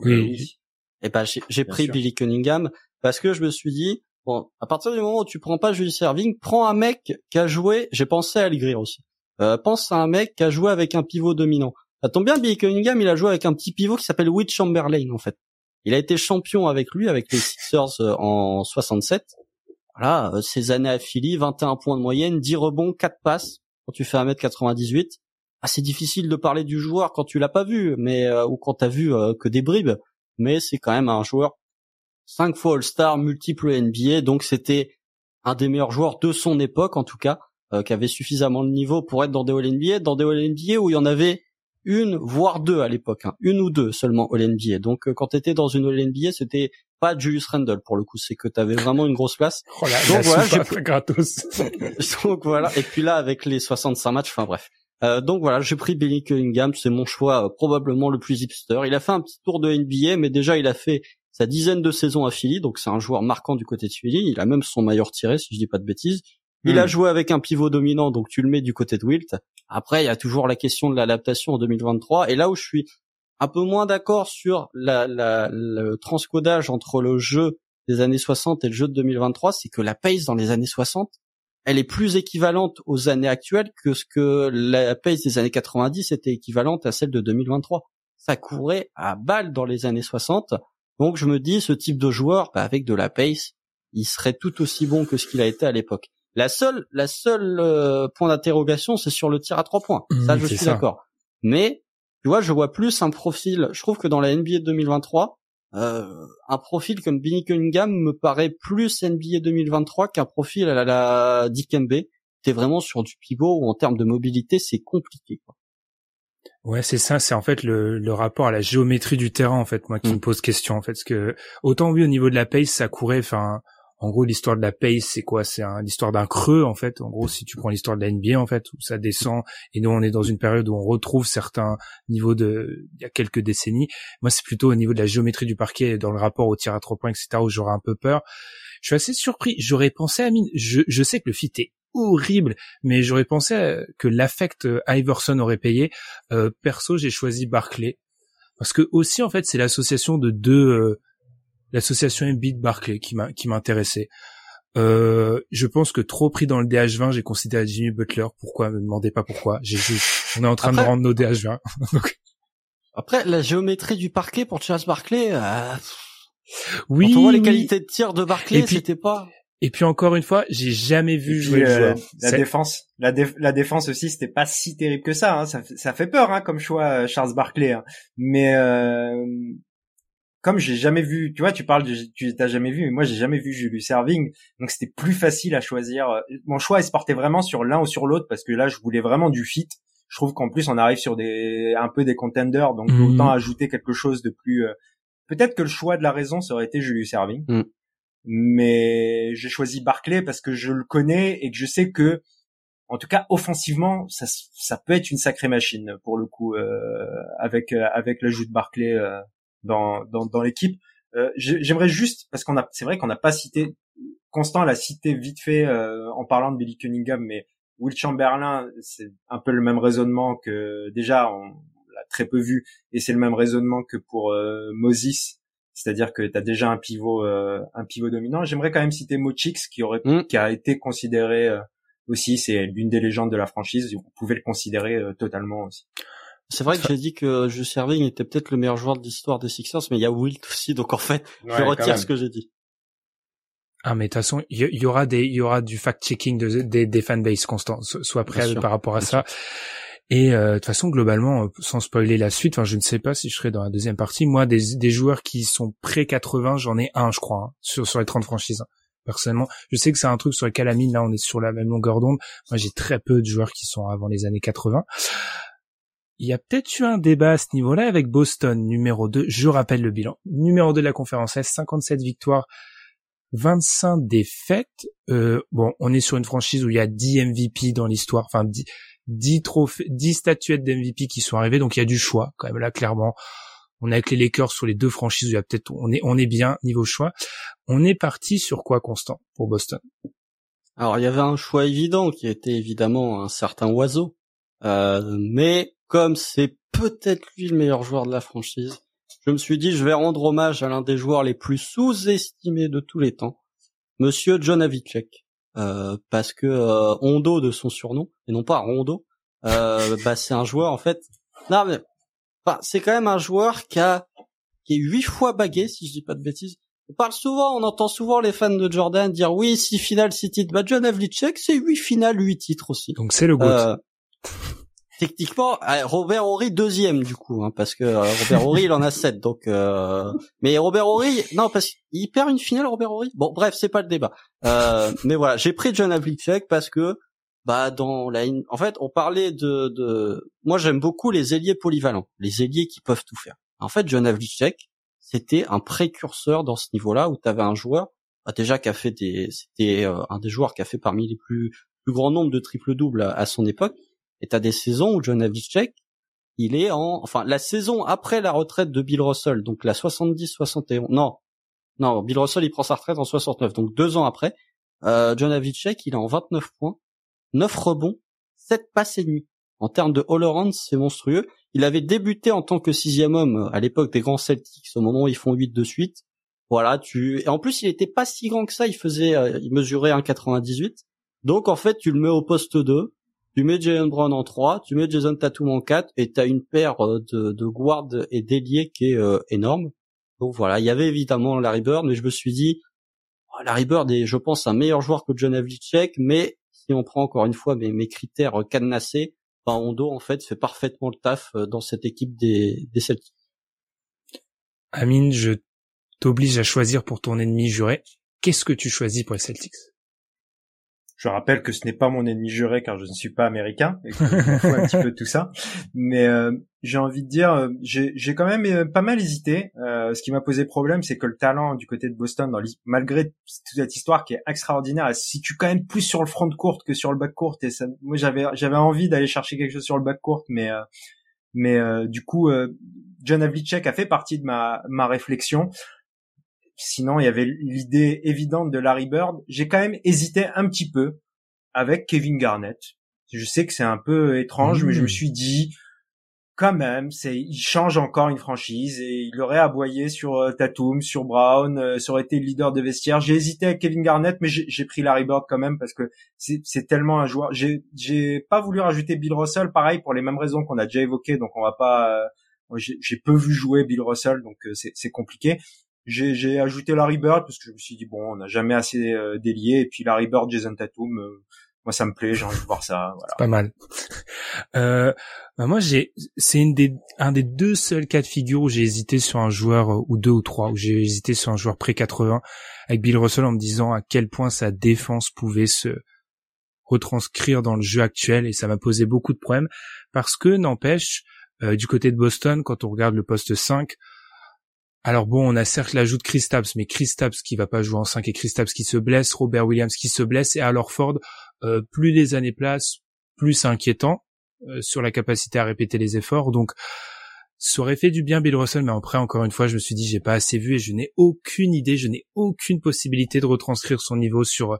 Oui. Et ben j'ai pris Billy Cunningham parce que je me suis dit bon à partir du moment où tu prends pas Julius Serving, prends un mec qui a joué. J'ai pensé à Allegri aussi. Euh, pense à un mec qui a joué avec un pivot dominant. Ça tombe bien, Billy Cunningham, il a joué avec un petit pivot qui s'appelle Will Chamberlain en fait. Il a été champion avec lui avec les Sixers euh, en 67. Voilà, euh, ces années à Philly, 21 points de moyenne, 10 rebonds, 4 passes. Quand tu fais 1m98, ah, c'est difficile de parler du joueur quand tu l'as pas vu, mais ou quand t'as vu que des bribes mais c'est quand même un joueur cinq fois All-Star, multiple NBA, donc c'était un des meilleurs joueurs de son époque en tout cas, euh, qui avait suffisamment de niveau pour être dans des All-NBA, dans des All-NBA où il y en avait une voire deux à l'époque, hein, une ou deux seulement All-NBA. Donc euh, quand tu étais dans une All-NBA, c'était pas Julius Randle pour le coup, c'est que tu avais vraiment une grosse place. Oh donc voilà, gratos. donc voilà, et puis là avec les 65 matchs, enfin bref. Euh, donc voilà, j'ai pris Billy Cunningham, c'est mon choix euh, probablement le plus hipster. Il a fait un petit tour de NBA, mais déjà il a fait sa dizaine de saisons à Philly, donc c'est un joueur marquant du côté de Philly. Il a même son maillot tiré, si je dis pas de bêtises. Il a hmm. joué avec un pivot dominant, donc tu le mets du côté de Wilt. Après, il y a toujours la question de l'adaptation en 2023. Et là où je suis un peu moins d'accord sur la, la, le transcodage entre le jeu des années 60 et le jeu de 2023, c'est que la pace dans les années 60, elle est plus équivalente aux années actuelles que ce que la pace des années 90 était équivalente à celle de 2023. Ça courait à balle dans les années 60. Donc je me dis, ce type de joueur, bah, avec de la pace, il serait tout aussi bon que ce qu'il a été à l'époque. La seule, la seule euh, point d'interrogation, c'est sur le tir à trois points. Mmh, ça, je suis d'accord. Mais tu vois, je vois plus un profil. Je trouve que dans la NBA 2023, euh, un profil comme Billy Cunningham me paraît plus NBA 2023 qu'un profil à la, Dikembe. T'es vraiment sur du pivot où en termes de mobilité, c'est compliqué. Quoi. Ouais, c'est ça. C'est en fait le, le, rapport à la géométrie du terrain en fait, moi qui mm. me pose question en fait, parce que autant oui au niveau de la pace, ça courait. Enfin, en gros, l'histoire de la pace, c'est quoi? C'est l'histoire d'un creux, en fait. En gros, si tu prends l'histoire de la NBA, en fait, où ça descend, et nous, on est dans une période où on retrouve certains niveaux de, il y a quelques décennies. Moi, c'est plutôt au niveau de la géométrie du parquet, dans le rapport au tir à trois points, etc., où j'aurais un peu peur. Je suis assez surpris. J'aurais pensé à mine. Je, je sais que le fit est horrible, mais j'aurais pensé que l'affect euh, Iverson aurait payé. Euh, perso, j'ai choisi Barclay parce que aussi en fait c'est l'association de deux euh, l'association Embiid Barclay qui m'a qui m'intéressait. Euh, je pense que trop pris dans le DH20, j'ai considéré Jimmy Butler. Pourquoi? Me demandez pas pourquoi. J'ai on est en train de rendre nos DH20. Après, la géométrie du parquet pour Charles Barclay. Euh... Oui. Quand on voit les qualités de tir de Barclay, c'était pas. Et puis encore une fois, j'ai jamais vu jouer le joueur. La défense, la, la défense aussi, c'était pas si terrible que ça. Hein. Ça, ça, fait peur hein, comme choix, euh, Charles Barclay. Hein. Mais euh, comme j'ai jamais vu, tu vois, tu parles, de, tu t'as jamais vu, mais moi j'ai jamais vu Julius Serving, donc c'était plus facile à choisir. Mon choix il se portait vraiment sur l'un ou sur l'autre parce que là je voulais vraiment du fit. Je trouve qu'en plus on arrive sur des un peu des contenders, donc mhm. autant ajouter quelque chose de plus. Euh, peut-être que le choix de la raison ça aurait été Julius Serving, mm. mais j'ai choisi Barclay parce que je le connais et que je sais que en tout cas offensivement ça ça peut être une sacrée machine pour le coup euh, avec euh, avec l'ajout de Barclay euh, dans, dans, dans l'équipe. Euh, J'aimerais juste, parce qu'on a, c'est vrai qu'on n'a pas cité, Constant l'a cité vite fait euh, en parlant de Billy Cunningham, mais Will Chamberlain, c'est un peu le même raisonnement que déjà on l'a très peu vu, et c'est le même raisonnement que pour euh, Moses, c'est-à-dire que tu as déjà un pivot, euh, un pivot dominant. J'aimerais quand même citer Mochix, qui aurait, mm. qui a été considéré euh, aussi, c'est l'une des légendes de la franchise, on pouvait le considérer totalement aussi. C'est vrai que j'ai dit que Julius Serving était peut-être le meilleur joueur de l'histoire des Sixers, mais il y a Wilt aussi, donc en fait, je retire ce que j'ai dit. Ah mais de toute façon, il y, aura des, il y aura du fact-checking de, des, des fanbases constants. Sois prêt par rapport à ça. Et euh, de toute façon, globalement, euh, sans spoiler la suite, enfin, je ne sais pas si je serai dans la deuxième partie. Moi, des, des joueurs qui sont près 80, j'en ai un, je crois, hein, sur, sur les 30 franchises. Personnellement, je sais que c'est un truc sur lequel Amine, là, on est sur la même longueur d'onde. Moi, j'ai très peu de joueurs qui sont avant les années 80 il y a peut-être eu un débat à ce niveau-là avec Boston, numéro 2. Je rappelle le bilan. Numéro 2 de la conférence S, 57 victoires, 25 défaites. Euh, bon, on est sur une franchise où il y a 10 MVP dans l'histoire, enfin 10, 10 trophées, 10 statuettes d'MVP qui sont arrivées, donc il y a du choix quand même là clairement. On est avec les Lakers sur les deux franchises où il y a peut-être on est on est bien niveau choix. On est parti sur quoi constant pour Boston? Alors il y avait un choix évident qui était évidemment un certain oiseau, euh, mais comme c'est peut-être lui le meilleur joueur de la franchise, je me suis dit je vais rendre hommage à l'un des joueurs les plus sous-estimés de tous les temps, Monsieur John Havlicek, euh, parce que euh, Hondo de son surnom et non pas Rondo, euh, bah c'est un joueur en fait. Non mais bah, c'est quand même un joueur qui a qui est huit fois bagué si je dis pas de bêtises. On parle souvent, on entend souvent les fans de Jordan dire oui, six finales, six titres. Bah, John Havlicek, c'est huit finales, huit titres aussi. Donc c'est le goût. Euh, techniquement euh, Robert Horry deuxième du coup hein, parce que euh, Robert Horry il en a sept donc euh... mais Robert Horry non parce qu'il perd une finale Robert Horry? Bon bref c'est pas le débat. Euh, mais voilà j'ai pris John Havlicek parce que bah dans la en fait on parlait de, de... moi j'aime beaucoup les ailiers polyvalents les ailiers qui peuvent tout faire. En fait John Havlicek c'était un précurseur dans ce niveau-là où tu avais un joueur bah, déjà qui a fait des c'était un des joueurs qui a fait parmi les plus plus grands nombres de triple double à son époque et t'as des saisons où John Havlicek, il est en, enfin, la saison après la retraite de Bill Russell, donc la 70-71, non, non, Bill Russell, il prend sa retraite en 69, donc deux ans après, euh, John Havlicek, il est en 29 points, 9 rebonds, 7 passes et demi. En termes de all-around, c'est monstrueux. il avait débuté en tant que sixième homme à l'époque des grands Celtics, au moment où ils font 8 de suite. Voilà, tu et en plus il était pas si grand que ça, il faisait euh, il mesurait 1,98. Donc en fait, tu le mets au poste 2, tu mets Jalen Brown en 3, tu mets Jason Tatum en 4 et tu as une paire euh, de, de guards et d'ailiers qui est euh, énorme. Donc voilà, il y avait évidemment Larry Bird, mais je me suis dit oh, Larry Bird est je pense un meilleur joueur que John Havlicek, mais si on prend encore une fois mes, mes critères cadenassés, ben Hondo en fait fait parfaitement le taf dans cette équipe des, des Celtics. Amine, je t'oblige à choisir pour ton ennemi juré. Qu'est-ce que tu choisis pour les Celtics? Je rappelle que ce n'est pas mon ennemi juré car je ne suis pas américain et que je un petit peu tout ça. Mais euh, j'ai envie de dire, euh, j'ai quand même euh, pas mal hésité. ce qui m'a posé problème, c'est que le talent du côté de Boston, dans malgré toute cette histoire qui est extraordinaire, elle se situe quand même plus sur le front de courte que sur le back court. Et ça, moi, j'avais j'avais envie d'aller chercher quelque chose sur le back court, mais mais du coup, John Havlicek a fait partie de ma ma réflexion. Sinon, il y avait l'idée évidente de Larry Bird. J'ai quand même hésité un petit peu avec Kevin Garnett. Je sais que c'est un peu étrange, mais je me mmh. suis dit, quand même, c'est, il change encore une franchise et il aurait aboyé sur euh, Tatum, sur Brown, euh, ça aurait été le leader de vestiaire. J'ai hésité avec Kevin Garnett, mais j'ai pris Larry Bird quand même parce que c'est tellement un joueur. J'ai, j'ai pas voulu rajouter Bill Russell, pareil pour les mêmes raisons qu'on a déjà évoquées, donc on va pas. Euh, j'ai peu vu jouer Bill Russell, donc c'est compliqué j'ai ajouté Larry Bird parce que je me suis dit bon on n'a jamais assez euh, délié et puis Larry Bird Jason Tatum euh, moi ça me plaît j'ai envie de voir ça voilà. pas mal euh, bah moi j'ai c'est une des un des deux seuls cas de figure où j'ai hésité sur un joueur euh, ou deux ou trois où j'ai hésité sur un joueur pré 80 avec Bill Russell en me disant à quel point sa défense pouvait se retranscrire dans le jeu actuel et ça m'a posé beaucoup de problèmes parce que n'empêche du côté de Boston quand on regarde le poste 5 alors bon, on a certes l'ajout de Chris mais Chris qui va pas jouer en 5 et Chris qui se blesse, Robert Williams qui se blesse, et alors Ford, euh, plus les années placent, plus c'est inquiétant euh, sur la capacité à répéter les efforts. Donc ça aurait fait du bien Bill Russell, mais après encore une fois, je me suis dit j'ai pas assez vu et je n'ai aucune idée, je n'ai aucune possibilité de retranscrire son niveau sur euh,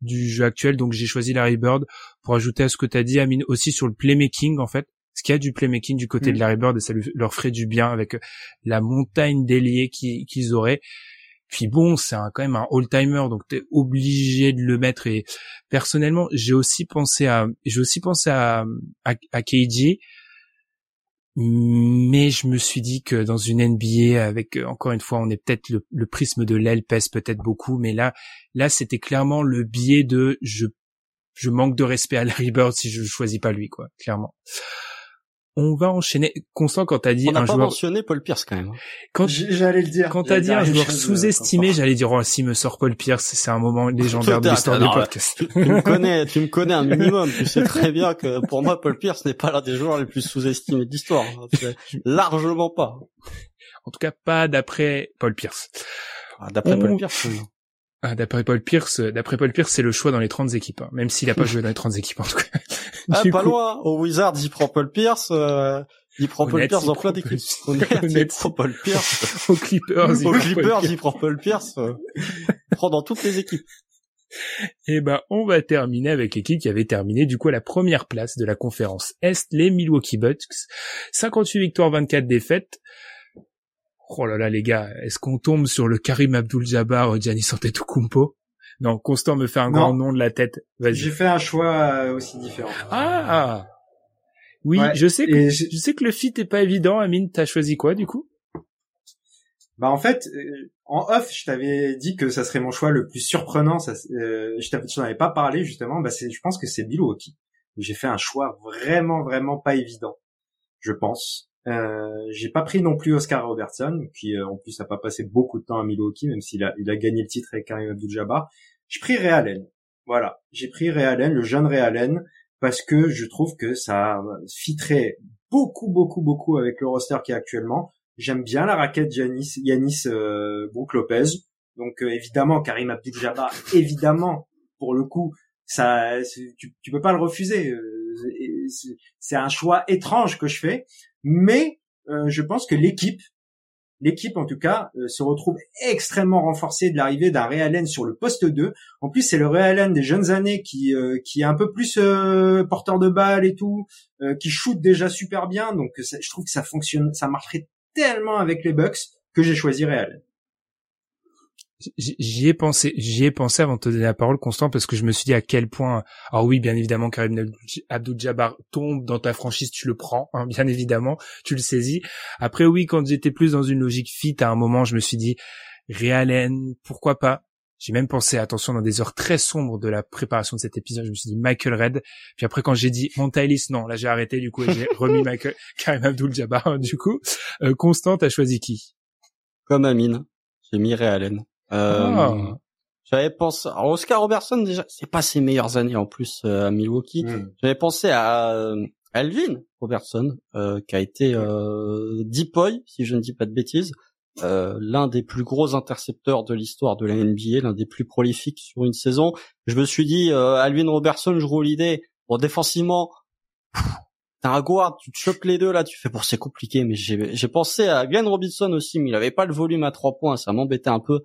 du jeu actuel. Donc j'ai choisi Larry Bird pour ajouter à ce que tu as dit, Amine, aussi sur le playmaking en fait ce qu'il y a du playmaking du côté de mm. Larry Bird et ça leur ferait du bien avec euh, la montagne d'ailiers qu'ils auraient. Puis bon, c'est quand même un all-timer, donc t'es obligé de le mettre. Et personnellement, j'ai aussi pensé à, j'ai aussi pensé à, à, à KG, mais je me suis dit que dans une NBA, avec euh, encore une fois, on est peut-être le, le, prisme de l'aile pèse peut-être beaucoup, mais là, là, c'était clairement le biais de je, je manque de respect à Larry Bird si je choisis pas lui, quoi, clairement on va enchaîner. Constant, quand t'as dit on un pas joueur. mentionné Paul Pierce quand même. Hein. Quand j'allais le dire. Quand t'as dit un joueur sous-estimé, j'allais dire oh si me sort Paul Pierce, c'est un moment légendaire de l'histoire du podcast. Tu, me connais, tu me connais un minimum. tu sais très bien que pour moi Paul Pierce n'est pas l'un des joueurs les plus sous-estimés de l'histoire. Hein. Largement pas. En tout cas, pas d'après Paul Pierce. Ah, d'après Paul Pierce. Ah, d'après Paul Pierce, d'après Paul Pierce, c'est le choix dans les 30 équipes, hein, même s'il a pas joué dans les 30 équipes en tout cas. Ah, pas loin. Au Wizards, il prend Paul Pierce. Euh, il prend Paul Pierce dans plein d'équipes. il prend Paul Pierce. Au Clippers, il, Au Clippers, il prend Paul Pierce. Euh, il prend dans toutes les équipes. Et eh ben, on va terminer avec l'équipe qui avait terminé du coup à la première place de la conférence Est, les Milwaukee Bucks. 58 victoires, 24 défaites. Oh là là les gars, est-ce qu'on tombe sur le Karim Abdul-Jabbar ou Giannis Antetokounmpo Non, Constant me fait un grand nom de la tête. J'ai fait un choix euh, aussi différent. Ah oui, je sais que je... sais que le fit est pas évident. Amine, t'as choisi quoi du coup? Bah en fait, euh, en off, je t'avais dit que ça serait mon choix le plus surprenant. Ça, euh, je t'en avais pas parlé justement. Bah c'est, je pense que c'est Milwaukee. J'ai fait un choix vraiment vraiment pas évident. Je pense. Euh, j'ai pas pris non plus Oscar Robertson, qui euh, en plus a pas passé beaucoup de temps à Milwaukee, même s'il a, il a gagné le titre avec Karim Abdul-Jabbar. J'ai pris Ray Allen. Voilà, j'ai pris Ray Allen, le jeune Ray Allen, parce que je trouve que ça fitterait beaucoup, beaucoup, beaucoup avec le roster qui est actuellement. J'aime bien la raquette Yanis, Yanis euh, Brook Lopez. Donc euh, évidemment, Karim Abdul-Jabbar, évidemment, pour le coup, ça, tu, tu peux pas le refuser. C'est un choix étrange que je fais, mais euh, je pense que l'équipe l'équipe en tout cas euh, se retrouve extrêmement renforcée de l'arrivée d'un Ray sur le poste 2. En plus, c'est le Ray des jeunes années qui euh, qui est un peu plus porteur de balle et tout, qui shoot déjà super bien. Donc, je trouve que ça fonctionne, ça marcherait tellement avec les Bucks que j'ai choisi Ray. J'y ai pensé, j'y ai pensé avant de te donner la parole, Constant, parce que je me suis dit à quel point. Alors oui, bien évidemment, Karim Abdul-Jabbar tombe dans ta franchise, tu le prends, hein, bien évidemment, tu le saisis. Après oui, quand j'étais plus dans une logique fit, à un moment, je me suis dit Realen, pourquoi pas? J'ai même pensé, attention, dans des heures très sombres de la préparation de cet épisode, je me suis dit Michael Red. Puis après, quand j'ai dit Montailis, non, là j'ai arrêté, du coup, j'ai remis Michael Karim Abdul-Jabbar. Du coup, euh, Constant, t'as choisi qui? Comme Amine, j'ai mis Realen. Euh, ah. J'avais pensé, alors Oscar Robertson déjà, c'est pas ses meilleures années en plus euh, à Milwaukee. Hmm. J'avais pensé à euh, Alvin Robertson, euh, qui a été euh, Deepoy, si je ne dis pas de bêtises, l'un des plus gros intercepteurs de l'histoire de la NBA, l'un des plus prolifiques sur une saison. Je me suis dit, Alvin Robertson, je roule l'idée. Bon, défensivement, t'as un guard, tu te chopes les deux là, tu fais pour c'est compliqué. Mais j'ai pensé à Glenn Robinson aussi, mais il avait pas le volume à trois points, ça m'embêtait un peu.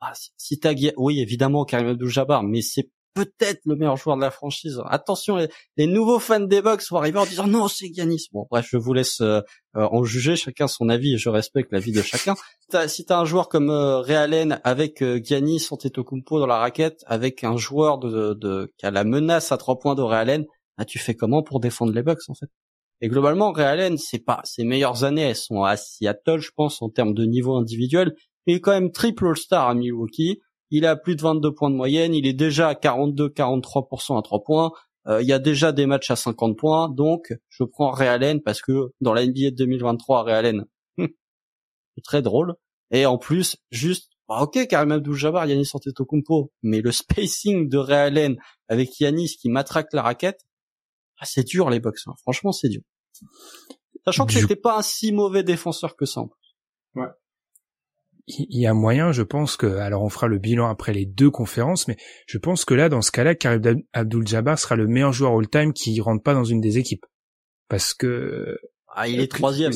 Ah, si, t'as oui évidemment Karim Abdul-Jabbar, mais c'est peut-être le meilleur joueur de la franchise. Attention, les, nouveaux fans des Bucks vont arriver en disant non, c'est Giannis. Bon, bref, je vous laisse euh, euh, en juger chacun son avis et je respecte l'avis de chacun. si t'as un joueur comme euh, Realen avec euh, Giannis Antetokounmpo dans la raquette, avec un joueur de, de, qui a la menace à trois points de Realen, bah, tu fais comment pour défendre les Bucks en fait? Et globalement, Realen, c'est pas ses meilleures années, elles sont à Seattle, je pense, en termes de niveau individuel. Il est quand même triple All-Star à Milwaukee. Il a plus de 22 points de moyenne. Il est déjà à 42-43% à 3 points. Euh, il y a déjà des matchs à 50 points. Donc, je prends Ray Allen parce que dans la NBA de 2023, Ray Allen, c'est très drôle. Et en plus, juste, bah ok, Karim Abdul-Jabbar, Yanis Antetokounmpo, mais le spacing de Ray Allen avec Yanis qui matraque la raquette, ah, c'est dur les box. Hein. Franchement, c'est dur. Sachant que c'était pas un si mauvais défenseur que ça en plus. Ouais il y a moyen, je pense que, alors on fera le bilan après les deux conférences, mais je pense que là, dans ce cas-là, Karim Abdul-Jabbar sera le meilleur joueur all-time qui rentre pas dans une des équipes. Parce que... Ah, il est troisième.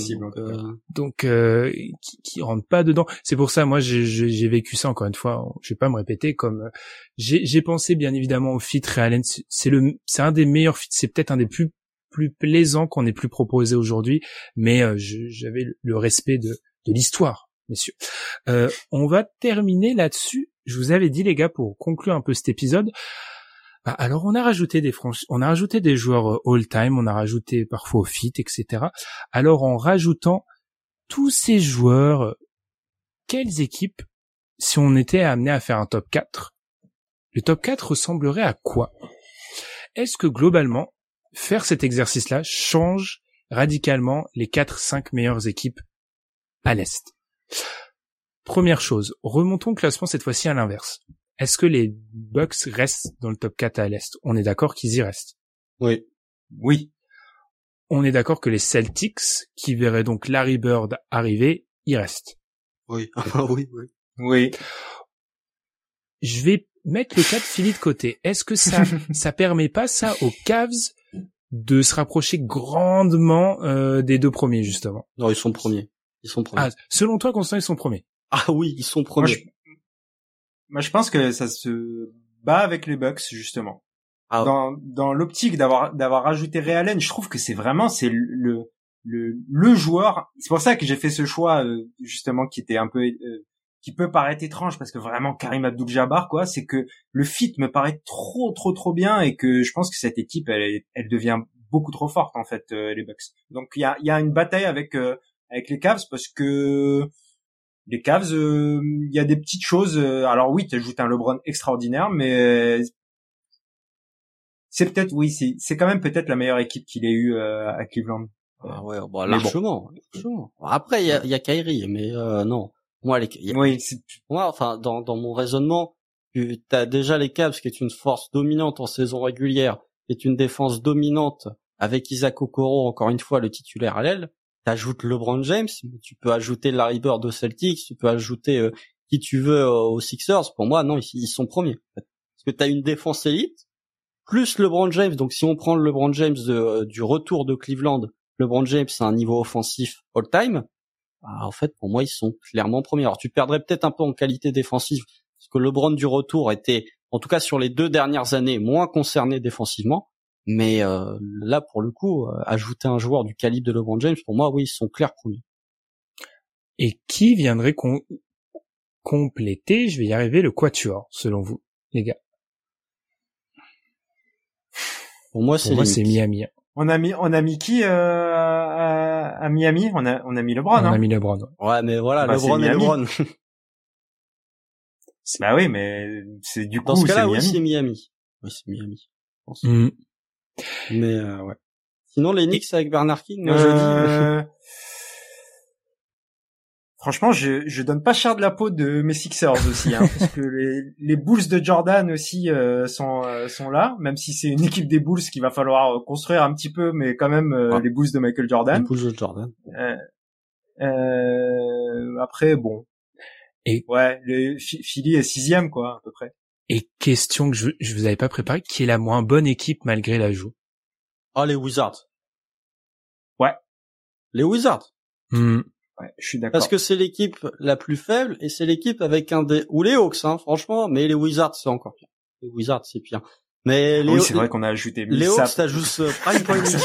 donc, euh, euh, qui, qui, rentre pas dedans. C'est pour ça, moi, j'ai vécu ça encore une fois. Je vais pas me répéter comme euh, j'ai pensé bien évidemment au fit Realen. C'est le, c'est un des meilleurs fits. C'est peut-être un des plus plus plaisants qu'on ait plus proposé aujourd'hui. Mais j'avais le respect de de l'histoire messieurs. Euh, on va terminer là-dessus. Je vous avais dit les gars pour conclure un peu cet épisode. Bah, alors on a rajouté des on a rajouté des joueurs euh, all-time, on a rajouté parfois fit, etc. Alors en rajoutant tous ces joueurs, euh, quelles équipes, si on était amené à faire un top 4, le top 4 ressemblerait à quoi? Est-ce que globalement, faire cet exercice-là change radicalement les 4-5 meilleures équipes à l'Est? Première chose, remontons le classement cette fois-ci à l'inverse. Est-ce que les Bucks restent dans le top 4 à l'Est? On est d'accord qu'ils y restent? Oui. Oui. On est d'accord que les Celtics, qui verraient donc Larry Bird arriver, y restent Oui. oui, oui. Oui. Je vais mettre le cas de Philly de côté. Est-ce que ça, ça permet pas ça aux Cavs de se rapprocher grandement euh, des deux premiers justement? Non, ils sont premiers. Ils sont premiers. Ah, selon toi, Constant, ils sont premiers? Ah oui, ils sont premiers. Moi, je, pense que ça se bat avec les Bucks justement. Ah. Dans, dans l'optique d'avoir d'avoir rajouté Ray Allen, je trouve que c'est vraiment c'est le le le joueur. C'est pour ça que j'ai fait ce choix euh, justement qui était un peu euh, qui peut paraître étrange parce que vraiment Karim Abdul-Jabbar quoi, c'est que le fit me paraît trop trop trop bien et que je pense que cette équipe elle elle devient beaucoup trop forte en fait euh, les Bucks. Donc il y a il y a une bataille avec avec les Cavs parce que les Cavs, euh, il y a des petites choses. Euh, alors oui, tu ajoutes un LeBron extraordinaire, mais c'est peut-être oui, c'est c'est quand même peut-être la meilleure équipe qu'il ait eu euh, à Cleveland. Ah ouais, bah, largement, Après, il y a, y a Kyrie, mais non. Moi, les, oui, moi, enfin, dans, dans mon raisonnement, tu as déjà les Cavs qui est une force dominante en saison régulière, qui est une défense dominante avec Isaac Okoro, encore une fois, le titulaire à l'aile t'ajoutes LeBron James, tu peux ajouter Larry Bird aux Celtics, tu peux ajouter euh, qui tu veux aux Sixers. Pour moi, non, ils, sont premiers. Parce que t'as une défense élite, plus LeBron James. Donc si on prend le LeBron James euh, du retour de Cleveland, LeBron James c'est un niveau offensif all-time. bah, en fait, pour moi, ils sont clairement premiers. Alors, tu perdrais peut-être un peu en qualité défensive, parce que LeBron du retour était, en tout cas sur les deux dernières années, moins concerné défensivement. Mais euh, là, pour le coup, euh, ajouter un joueur du calibre de LeBron James, pour moi, oui, ils sont clairs premiers. Et qui viendrait compléter, je vais y arriver, le quatuor, selon vous, les gars? Pour moi, c'est Miami. On a mis, on a mis qui euh, à, Miami? On a, on a mis LeBron. On a hein. mis LeBron. Ouais, mais voilà, bah, LeBron et LeBron. bah oui, mais c'est du coup. Dans ce cas-là, oui, c'est Miami. Oui, c'est Miami. Mm. Mais euh, ouais. Sinon, les Knicks avec Bernard King, moi je dis. Euh, franchement, je, je donne pas cher de la peau de mes Sixers aussi, hein, parce que les, les Bulls de Jordan aussi euh, sont sont là, même si c'est une équipe des Bulls qu'il va falloir construire un petit peu, mais quand même les Bulls de Michael Jordan. Les Bulls de Jordan. après, bon. Et ouais, le Philly est sixième quoi, à peu près. Et question que je, je vous avais pas préparé, qui est la moins bonne équipe malgré l'ajout? Ah, les Wizards. Ouais. Les Wizards. Hmm. Ouais, je suis d'accord. Parce que c'est l'équipe la plus faible et c'est l'équipe avec un des ou les Hawks, hein, franchement. Mais les Wizards, c'est encore pire. Les Wizards, c'est pire. Mais les oui, c'est vrai qu'on a ajouté Hawks, t'as juste euh, Prime Point ça,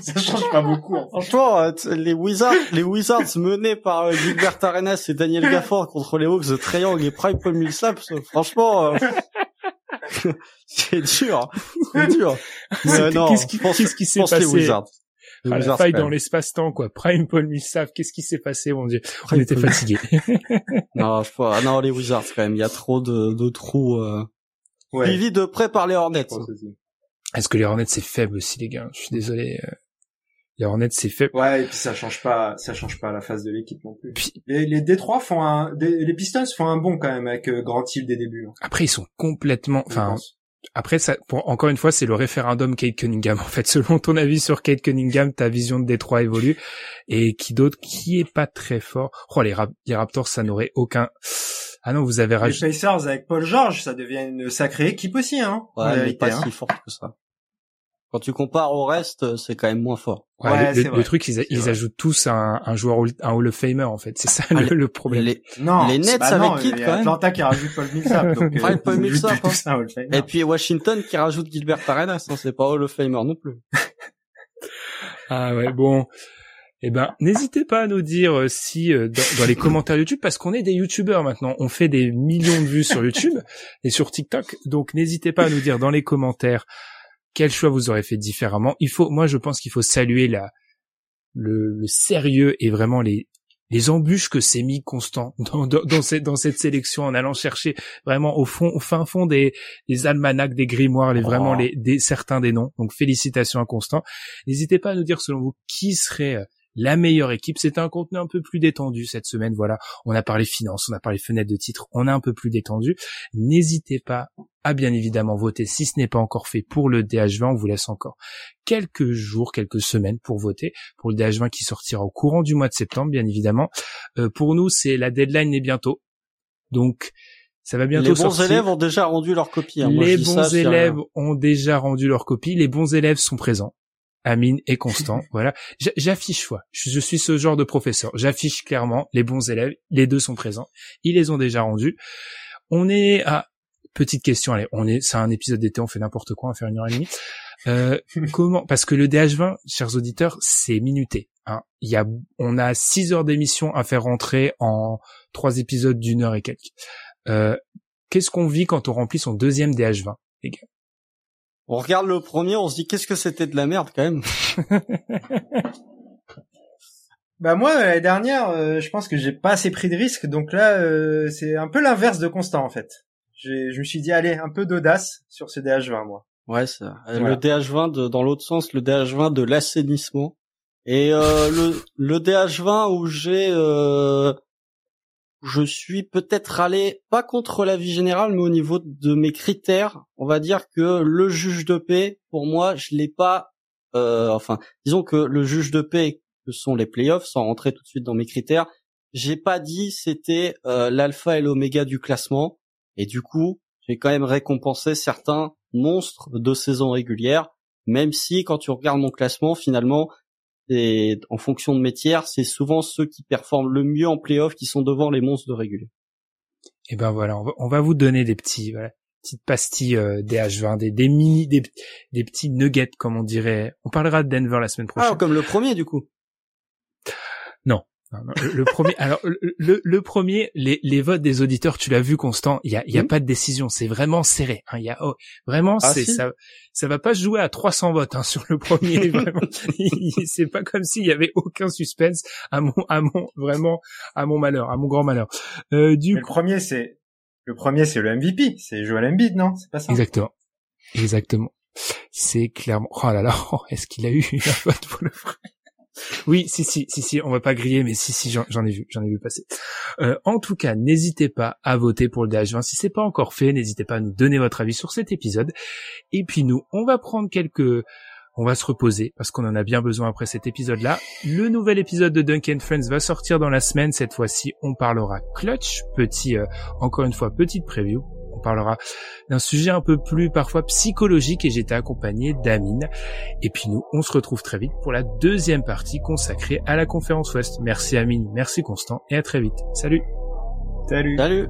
ça change pas beaucoup. En Franchement, euh, les Wizards, les Wizards menés par euh, Gilbert Arenas et Daniel Gafford contre les Hawks de Triangle et Prime Point Millsap, franchement, c'est dur, c'est dur. Mais non, qu'est-ce qui, qu'est-ce qui s'est passé les Wizards. Les Wizards, la faille dans l'espace-temps, quoi. Prime Paul Millsap, qu'est-ce qui s'est passé, mon dieu? On était fatigués. non, je crois, non, les Wizards, quand même, il y a trop de, de trous, euh, Ouais. Suivi de près par les Hornets. Est-ce que les Hornets c'est faible aussi les gars? Je suis désolé. Euh. Les Hornets c'est faible. Ouais, et puis ça change pas, ça change pas la phase de l'équipe non plus. Puis, les, les Détroits font un, les Pistons font un bon quand même avec euh, Grand Hill des débuts. Hein. Après ils sont complètement, enfin. Après, ça, pour, encore une fois, c'est le référendum Kate Cunningham. En fait, selon ton avis sur Kate Cunningham, ta vision de Détroit évolue. Et qui d'autre, qui est pas très fort? Oh, les, les Raptors, ça n'aurait aucun. Ah non, vous avez rajouté. Les Pacers avec Paul George, ça devient une sacrée équipe aussi, hein. Ouais, mais pas hein. si fort que ça. Quand tu compares au reste, c'est quand même moins fort. Ouais, le, truc, ils, ils ajoutent tous un, un, joueur, un Hall of Famer, en fait. C'est ça ah, le, problème. Les, non, les Nets bah avec qui, quand même. Atlanta qui rajoute Paul Millsap. donc, euh, Paul Millsap. Hein. Et puis Washington qui rajoute Gilbert Arenas, hein, c'est pas Hall of Famer non plus. ah ouais, bon. Eh ben, n'hésitez pas à nous dire euh, si euh, dans, les commentaires YouTube, parce qu'on est des YouTubeurs maintenant, on fait des millions de vues sur YouTube et sur TikTok, donc n'hésitez pas à nous dire dans les commentaires quel choix vous aurez fait différemment. Il faut, moi, je pense qu'il faut saluer la le, le, sérieux et vraiment les les embûches que s'est mis Constant dans, dans, dans, cette, dans cette sélection en allant chercher vraiment au fond, au fin fond des, des almanachs, des grimoires, les, vraiment oh. les, des, certains des noms. Donc félicitations à Constant. N'hésitez pas à nous dire selon vous qui serait euh, la meilleure équipe. C'est un contenu un peu plus détendu cette semaine. Voilà, on a parlé finance, on a parlé fenêtre de titre, on est un peu plus détendu. N'hésitez pas à bien évidemment voter si ce n'est pas encore fait pour le DH20. On vous laisse encore quelques jours, quelques semaines pour voter pour le DH20 qui sortira au courant du mois de septembre, bien évidemment. Euh, pour nous, c'est la deadline est bientôt. Donc, ça va bientôt sortir. Les bons élèves ont déjà rendu leur copie. Hein. les bons élèves ont déjà rendu leur copie. Les bons élèves sont présents. Amine et Constant. voilà. J'affiche foi. Je suis ce genre de professeur. J'affiche clairement les bons élèves. Les deux sont présents. Ils les ont déjà rendus. On est à petite question. Allez, on est. C'est un épisode d'été. On fait n'importe quoi. On va faire une heure et demie. Euh, comment Parce que le DH20, chers auditeurs, c'est minuté. Hein. Il y a, on a six heures d'émission à faire rentrer en trois épisodes d'une heure et quelques. Euh, Qu'est-ce qu'on vit quand on remplit son deuxième DH20, les gars? On regarde le premier, on se dit qu'est-ce que c'était de la merde quand même. bah moi l'année dernière, euh, je pense que j'ai pas assez pris de risques, donc là euh, c'est un peu l'inverse de Constant en fait. Je me suis dit allez un peu d'audace sur ce DH20 moi. Ouais, ça. Le DH20 de, dans l'autre sens, le DH20 de l'assainissement. Et euh, le, le DH20 où j'ai je suis peut-être allé pas contre la vie générale, mais au niveau de mes critères, on va dire que le juge de paix, pour moi, je l'ai pas. Euh, enfin, disons que le juge de paix, que sont les playoffs, sans rentrer tout de suite dans mes critères, j'ai pas dit c'était euh, l'alpha et l'oméga du classement, et du coup, j'ai quand même récompensé certains monstres de saison régulière, même si quand tu regardes mon classement, finalement, et en fonction de mes tiers, c'est souvent ceux qui performent le mieux en playoff qui sont devant les monstres de régulier. Et ben voilà, on va, vous donner des petits, voilà, petites pastilles euh, des H20, des, des mini, des, des petits nuggets comme on dirait. On parlera de Denver la semaine prochaine. Ah, comme le premier du coup. Non, le, premier, alors le, le, premier, les, les votes des auditeurs, tu l'as vu, Constant. Il y a, y a pas de décision, c'est vraiment serré. Hein, il y a oh, vraiment, ah, c'est ça, ça va pas se jouer à 300 votes hein, sur le premier. c'est pas comme s'il y avait aucun suspense à mon, à mon vraiment, à mon malheur, à mon grand malheur. Euh, du le premier, c'est le premier, c'est le MVP, c'est Joel Embiid, non? C'est pas ça? Exactement, exactement. C'est clairement. Oh là là, est-ce qu'il a eu un vote pour le vrai? Oui, si, si, si, si, on va pas griller, mais si, si, j'en ai vu, j'en ai vu passer. Euh, en tout cas, n'hésitez pas à voter pour le DH20 si c'est pas encore fait. N'hésitez pas à nous donner votre avis sur cet épisode. Et puis nous, on va prendre quelques, on va se reposer parce qu'on en a bien besoin après cet épisode-là. Le nouvel épisode de Duncan Friends va sortir dans la semaine. Cette fois-ci, on parlera clutch. Petit, euh, encore une fois, petite preview on parlera d'un sujet un peu plus parfois psychologique et j'étais accompagné d'Amine. Et puis nous, on se retrouve très vite pour la deuxième partie consacrée à la conférence Ouest. Merci Amine, merci Constant et à très vite. Salut Salut Salut